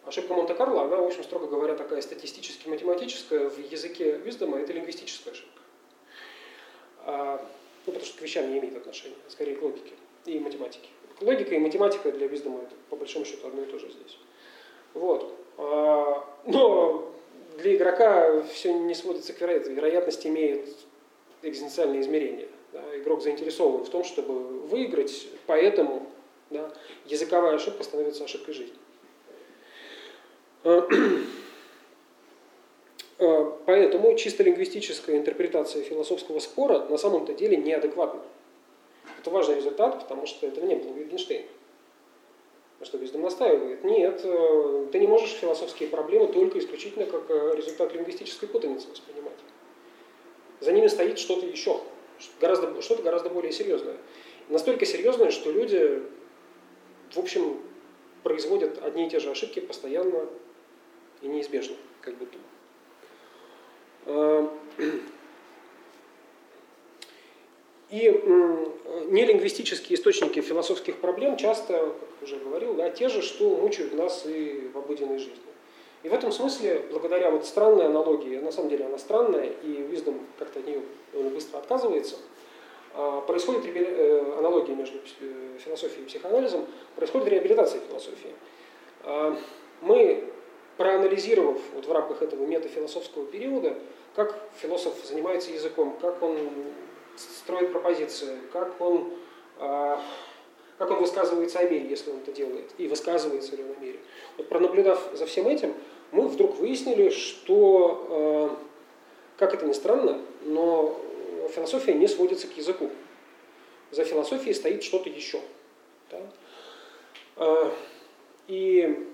Ошибка Монте-Карло, она, в общем, строго говоря, такая статистически математическая, в языке Виздома это лингвистическая ошибка. А, ну, потому что к вещам не имеет отношения, а скорее к логике и математике. Логика и математика для Виздома это, по большому счету, одно и то же здесь. Вот. А, но для игрока все не сводится к вероятности. Вероятность имеет экзистенциальные измерения. Да? Игрок заинтересован в том, чтобы выиграть, поэтому да, языковая ошибка становится ошибкой жизни. Э, э, поэтому чисто лингвистическая интерпретация философского спора на самом-то деле неадекватна. Это важный результат, потому что этого не было у Wittgenstein. На что Виздом настаивает. Нет, э, ты не можешь философские проблемы только исключительно как результат лингвистической путаницы воспринимать. За ними стоит что-то еще, гораздо, что-то гораздо более серьезное. Настолько серьезное, что люди, в общем, производят одни и те же ошибки постоянно и неизбежно, как будто бы. И нелингвистические источники философских проблем часто, как уже говорил, да, те же, что мучают нас и в обыденной жизни. И в этом смысле, благодаря вот странной аналогии, на самом деле она странная, и Виздом как-то от нее быстро отказывается, а, происходит э, аналогия между э, философией и психоанализом, происходит реабилитация философии. А, мы, проанализировав вот в рамках этого метафилософского периода, как философ занимается языком, как он строит пропозиции, как он, а, как он высказывается о мире, если он это делает, и высказывается ли он о мире. Вот пронаблюдав за всем этим, мы вдруг выяснили, что, а, как это ни странно, но философия не сводится к языку. За философией стоит что-то еще. Да? А, и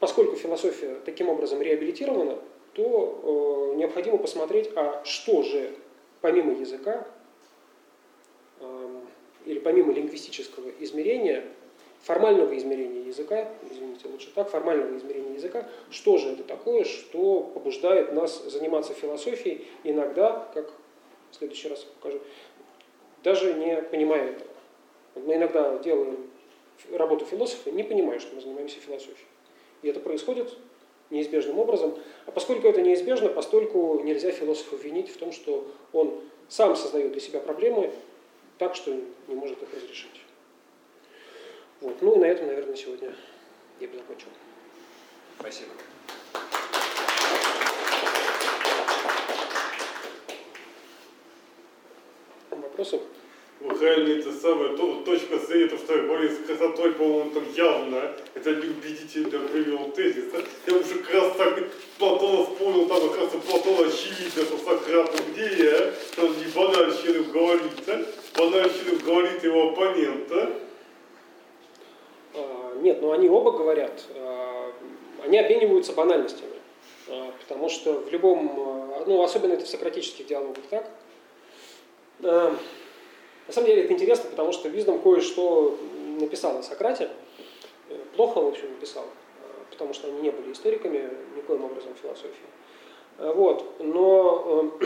поскольку философия таким образом реабилитирована, то э, необходимо посмотреть, а что же помимо языка или помимо лингвистического измерения, формального измерения языка, извините, лучше так, формального измерения языка, что же это такое, что побуждает нас заниматься философией, иногда, как в следующий раз покажу, даже не понимая этого. Мы иногда делаем работу философа, не понимая, что мы занимаемся философией. И это происходит неизбежным образом. А поскольку это неизбежно, постольку нельзя философа винить в том, что он сам создает для себя проблемы, так, что не может их разрешить. Вот. Ну и на этом, наверное, сегодня я бы закончил. Спасибо. Вопросы? Локальная это самая то, точка зрения, то, что я говорю с красотой, по-моему, там явно, это неубедительно привел тезис. Я уже как раз так Платона вспомнил, там как раз Платон очевидно, что Сократ где я, он не банальщины говорит, банальщину говорит его оппонента. А, нет, ну они оба говорят, а, они обмениваются банальностями. А, потому что в любом, ну особенно это в сократических диалогах так, на самом деле это интересно, потому что Виздом кое-что написал о Сократе. Плохо, в общем, написал, потому что они не были историками, никоим образом философии. Вот. Но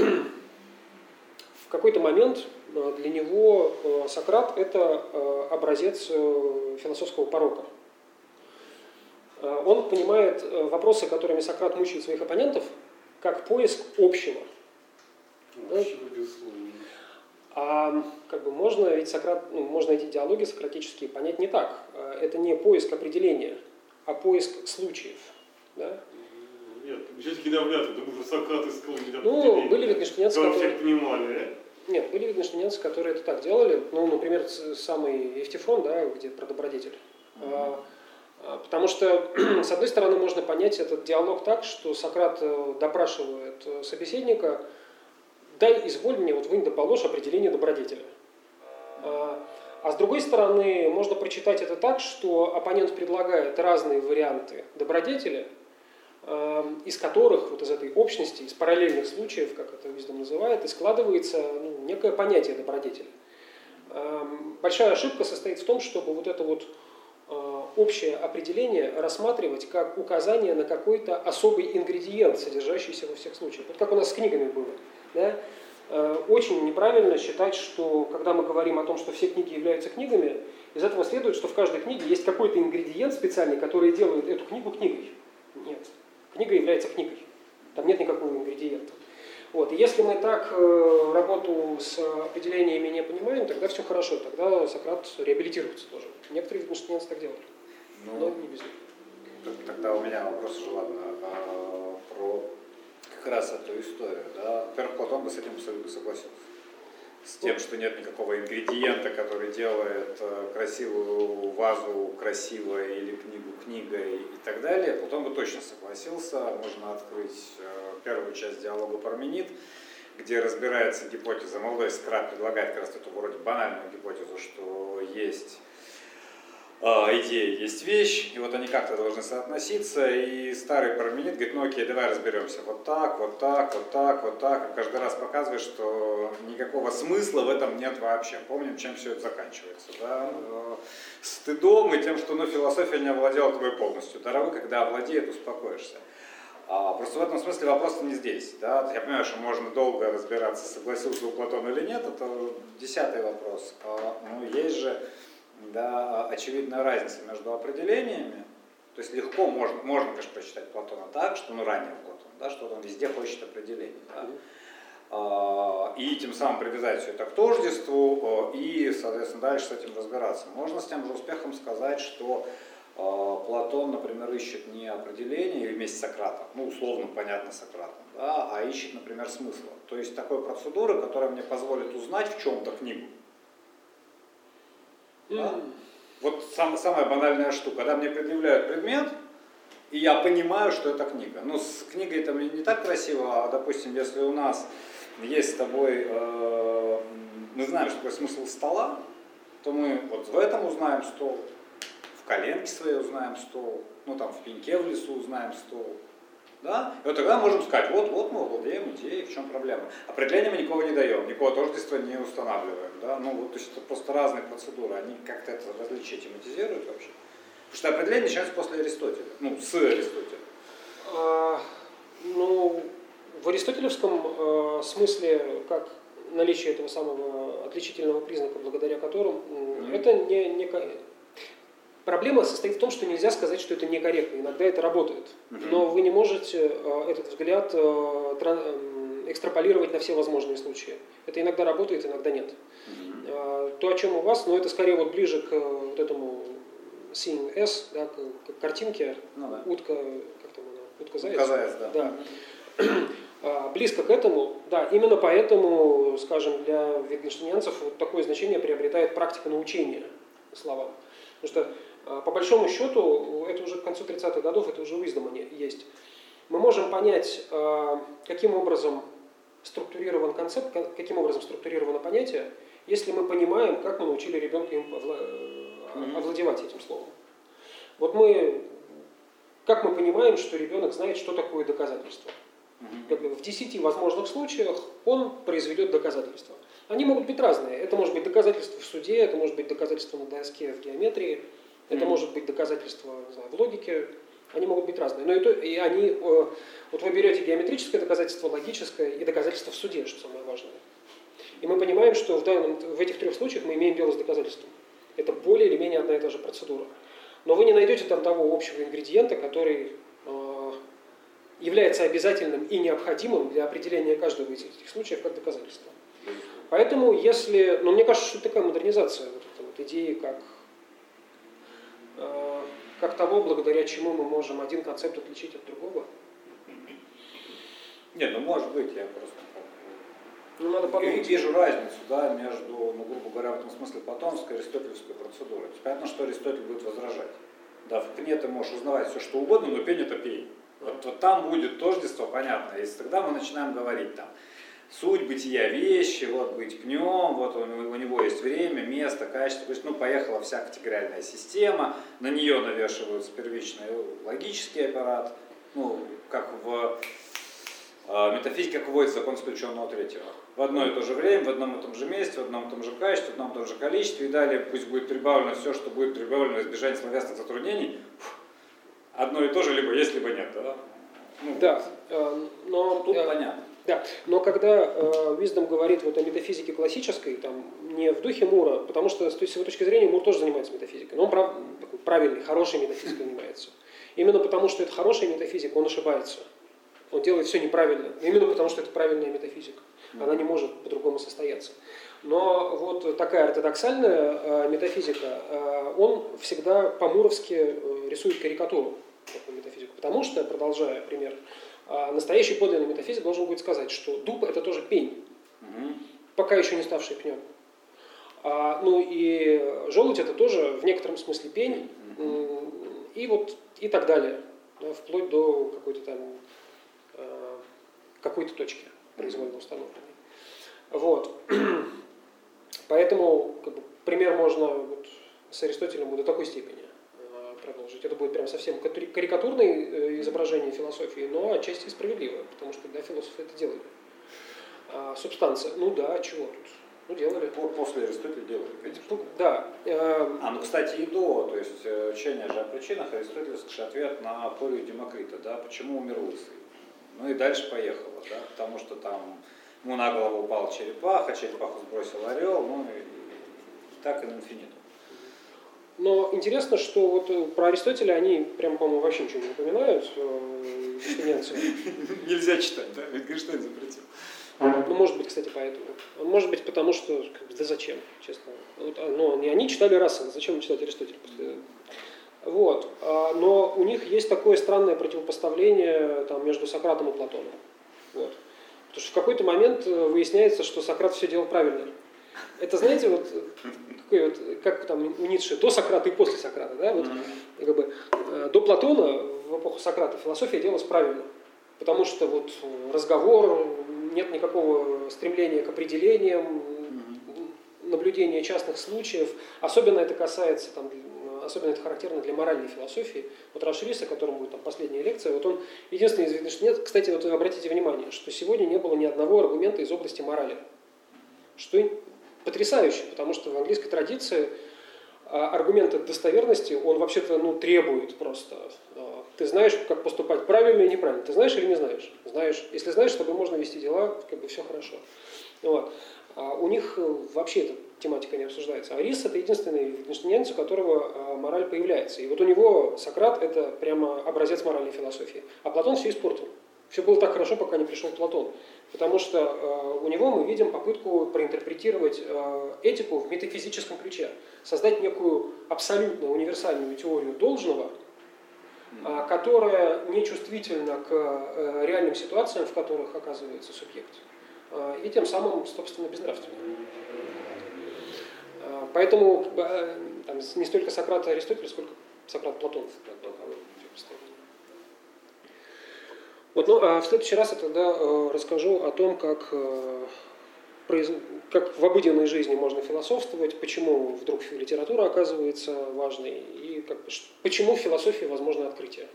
в какой-то момент Э, для него э, Сократ – это э, образец философского порока. Он понимает вопросы, которыми Сократ мучает своих оппонентов, как поиск общего. Общего, безусловно. А как бы можно, ведь Сократ, ну, можно эти диалоги сократические понять не так. Это не поиск определения, а поиск случаев. Да? Нет, все-таки навряд ли, потому что Сократ искал Ну, были ведь которые... все понимали, нет, были видношненцы, которые это так делали. Ну, например, самый Евтифон, да, где про добродетель. Mm-hmm. Потому что, с одной стороны, можно понять этот диалог так, что Сократ э, допрашивает э, собеседника, дай, изволь мне, вот вынь да положь определение добродетеля. А, а с другой стороны, можно прочитать это так, что оппонент предлагает разные варианты добродетеля – Эм, из которых, вот из этой общности, из параллельных случаев, как это Виздом называет, и складывается ну, некое понятие добродетели. Эм, большая ошибка состоит в том, чтобы вот это вот э, общее определение рассматривать как указание на какой-то особый ингредиент, содержащийся во всех случаях. Вот как у нас с книгами было. Да? Э, очень неправильно считать, что когда мы говорим о том, что все книги являются книгами, из этого следует, что в каждой книге есть какой-то ингредиент специальный, который делает эту книгу книгой. Нет. Книга является книгой. Там нет никакого ингредиента. Вот. И если мы так э, работу с определениями не понимаем, тогда все хорошо, тогда Сократ реабилитируется тоже. Некоторые винштейнцы так делали, ну, но не без них. Тогда у меня вопрос уже, ладно, а, про как раз эту историю. Да? Во-первых, Платон бы с этим абсолютно согласился с тем, что нет никакого ингредиента, который делает э, красивую вазу красивой или книгу книгой и так далее, потом бы точно согласился. Можно открыть э, первую часть диалога Парменид, где разбирается гипотеза. Молодой Скрат предлагает как раз эту вроде банальную гипотезу, что есть идея есть вещь, и вот они как-то должны соотноситься, и старый парменид говорит, ну окей, давай разберемся, вот так, вот так, вот так, вот так, и каждый раз показывает, что никакого смысла в этом нет вообще. Помним, чем все это заканчивается, да? Э, стыдом и тем, что ну, философия не овладела тобой полностью. Дорогой, когда овладеет, успокоишься. А, просто в этом смысле вопрос не здесь. Да? Я понимаю, что можно долго разбираться, согласился у Платона или нет, это десятый вопрос. А, ну, есть же да, очевидная разница между определениями. То есть легко можно, можно, конечно, прочитать Платона так, что, ну, ранее Платон, да, что он везде хочет определений. Да? А, и тем самым привязать все это к тождеству и, соответственно, дальше с этим разбираться. Можно с тем же успехом сказать, что а, Платон, например, ищет не определение или вместе с Сократом, ну, условно, понятно, Сократом, да, а ищет, например, смысла. То есть такой процедуры, которая мне позволит узнать в чем-то книгу. Вот сам, самая банальная штука, когда мне предъявляют предмет, и я понимаю, что это книга. Ну, с книгой это не так красиво, а, допустим, если у нас есть с тобой, э, мы знаем, что такое смысл стола, то мы вот в этом узнаем стол, коленке своей узнаем стол, ну там в пеньке в лесу узнаем стол. Да? И вот тогда можем сказать, вот, вот мы владеем идеей, в чем проблема. Определения мы никого не даем, никакого тождества не устанавливаем. Да? Ну, вот, то есть это просто разные процедуры, они как-то это различие тематизируют вообще. Потому что определение начинается после Аристотеля, ну, с Аристотеля. А, ну, в аристотелевском э, смысле, как наличие этого самого отличительного признака, благодаря которому mm-hmm. это не, не, Проблема состоит в том, что нельзя сказать, что это некорректно. Иногда это работает. Но вы не можете э, этот взгляд э, экстраполировать на все возможные случаи. Это иногда работает, иногда нет. Э, то, о чем у вас, но это скорее вот ближе к вот этому seeing S, да, к, к картинке. Ну, да. Утка, как там она? Утка-заяц? Утка-заяц, да. да. Близко к этому, да, именно поэтому, скажем, для витгенштейнцев вот такое значение приобретает практика научения словам. Потому что а, по большому счету, это уже к концу 30-х годов, это уже wisdom есть. Мы можем понять, а, каким образом структурирован концепт, каким образом структурировано понятие, если мы понимаем, как мы научили ребенка им овладевать этим словом. Вот мы, как мы понимаем, что ребенок знает, что такое доказательство. В 10 возможных случаях он произведет доказательства. Они могут быть разные. Это может быть доказательство в суде, это может быть доказательство на доске в геометрии, это mm-hmm. может быть доказательство знаю, в логике. Они могут быть разные. Но и, то, и они, э, вот вы берете геометрическое доказательство, логическое и доказательство в суде, что самое важное. И мы понимаем, что в, данном, в этих трех случаях мы имеем дело с доказательством. Это более или менее одна и та же процедура. Но вы не найдете там того общего ингредиента, который э, является обязательным и необходимым для определения каждого из этих случаев как доказательство. Поэтому, если, ну, мне кажется, что это такая модернизация вот вот идеи, как, как того, благодаря чему мы можем один концепт отличить от другого. Не, ну может быть, я просто ну, надо подумать. Я вижу разницу, да, между, ну, грубо говоря, в этом смысле платоновской и аристотелевской процедурой. То есть, понятно, что Аристотель будет возражать. Да, в пне ты можешь узнавать все, что угодно, но пень это пень. Вот, вот там будет тождество, понятно. Если тогда мы начинаем говорить там, суть бытия вещи, вот быть пнем, вот у, у него есть время, место, качество, то есть, ну, поехала вся категориальная система, на нее навешиваются первичный логический аппарат, ну, как в э, метафизике, как вводится закон исключенного третьего. В одно и то же время, в одном и том же месте, в одном и том же качестве, в одном и том же количестве, и далее пусть будет прибавлено все, что будет прибавлено избежание словесных затруднений, одно и то же, либо есть, либо нет, да? Ну, да, э, но... Тут э, понятно. Да, но когда э, Виздом говорит вот о метафизике классической, там, не в духе Мура, потому что с его точки зрения Мур тоже занимается метафизикой, но он прав, правильный, хороший метафизикой занимается. Именно потому, что это хорошая метафизика, он ошибается. Он делает все неправильно. Именно потому, что это правильная метафизика. Она не может по-другому состояться. Но вот такая ортодоксальная э, метафизика, э, он всегда по-муровски э, рисует карикатуру такую метафизику. Потому что, продолжая пример, а настоящий подлинный метафизик должен будет сказать, что дуб это тоже пень, угу. пока еще не ставший пнем. А, ну и желудь это тоже в некотором смысле пень, угу. и вот и так далее, да, вплоть до какой-то там э, какой-то точки произвольно установленной. Вот. Поэтому как бы, пример можно вот, с Аристотелем до такой степени продолжить. Это будет прям совсем карикатурное э, изображение философии, но отчасти справедливое, потому что тогда философы это делали. А, субстанция, ну да, чего тут? Ну, делали. После Аристотеля делали, конечно. Да. Э, а, ну, кстати, и до, то есть э, учение же о причинах, аристотельский ответ на апорию Демокрита, да, почему умер лысый. Ну и дальше поехало, да, потому что там ему на голову упал черепаха, черепаху сбросил орел, ну и, и так и на инфиниту. Но интересно, что вот э, про Аристотеля они прям, по-моему, вообще ничего не упоминают, э, юстинианцы. Нельзя читать, да? Ведь Гриштейн запретил. Ну, может быть, кстати, поэтому. Может быть, потому что, да зачем, честно. Вот, а, но не они читали Рассела, зачем читать Аристотеля после... Вот. А, Но у них есть такое странное противопоставление там, между Сократом и Платоном. Вот. Потому что в какой-то момент э, выясняется, что Сократ все делал правильно. Это, знаете, вот, вот, как там у Ницше, до Сократа и после Сократа. Да? Вот, как бы, э, до Платона, в эпоху Сократа, философия делалась правильно. Потому что вот разговор, нет никакого стремления к определениям, наблюдения частных случаев. Особенно это касается, там, особенно это характерно для моральной философии. Вот Рашрис, о котором будет там последняя лекция, вот он единственный из видных, что нет. Кстати, вот обратите внимание, что сегодня не было ни одного аргумента из области морали. Что потрясающе, потому что в английской традиции а, аргумент от достоверности, он вообще-то ну, требует просто. а, Ты знаешь, как поступать правильно и неправильно. Ты знаешь или не знаешь? Знаешь. Если знаешь, с тобой можно вести дела, как бы все хорошо. Вот. А у них э, вообще эта тематика не обсуждается. Арис это единственный витгенштейнянец, у которого а, мораль появляется. И вот у него Сократ это прямо образец моральной философии. А Платон все испортил. Все было так хорошо, пока не пришел Платон. Потому что э, у него мы видим попытку проинтерпретировать э, этику в метафизическом ключе. Создать некую абсолютно универсальную теорию должного, а, которая не чувствительна к э, реальным ситуациям, в которых оказывается субъект. И тем самым, собственно, безнравственна. Поэтому э, там, не столько Сократ и Аристотель, сколько Сократ Платон представлении. Вот, ну, а в следующий раз я тогда э, расскажу о том, как, э, произ- как в обыденной жизни можно философствовать, почему вдруг литература оказывается важной и как, почему в философии возможно открытие.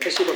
Спасибо.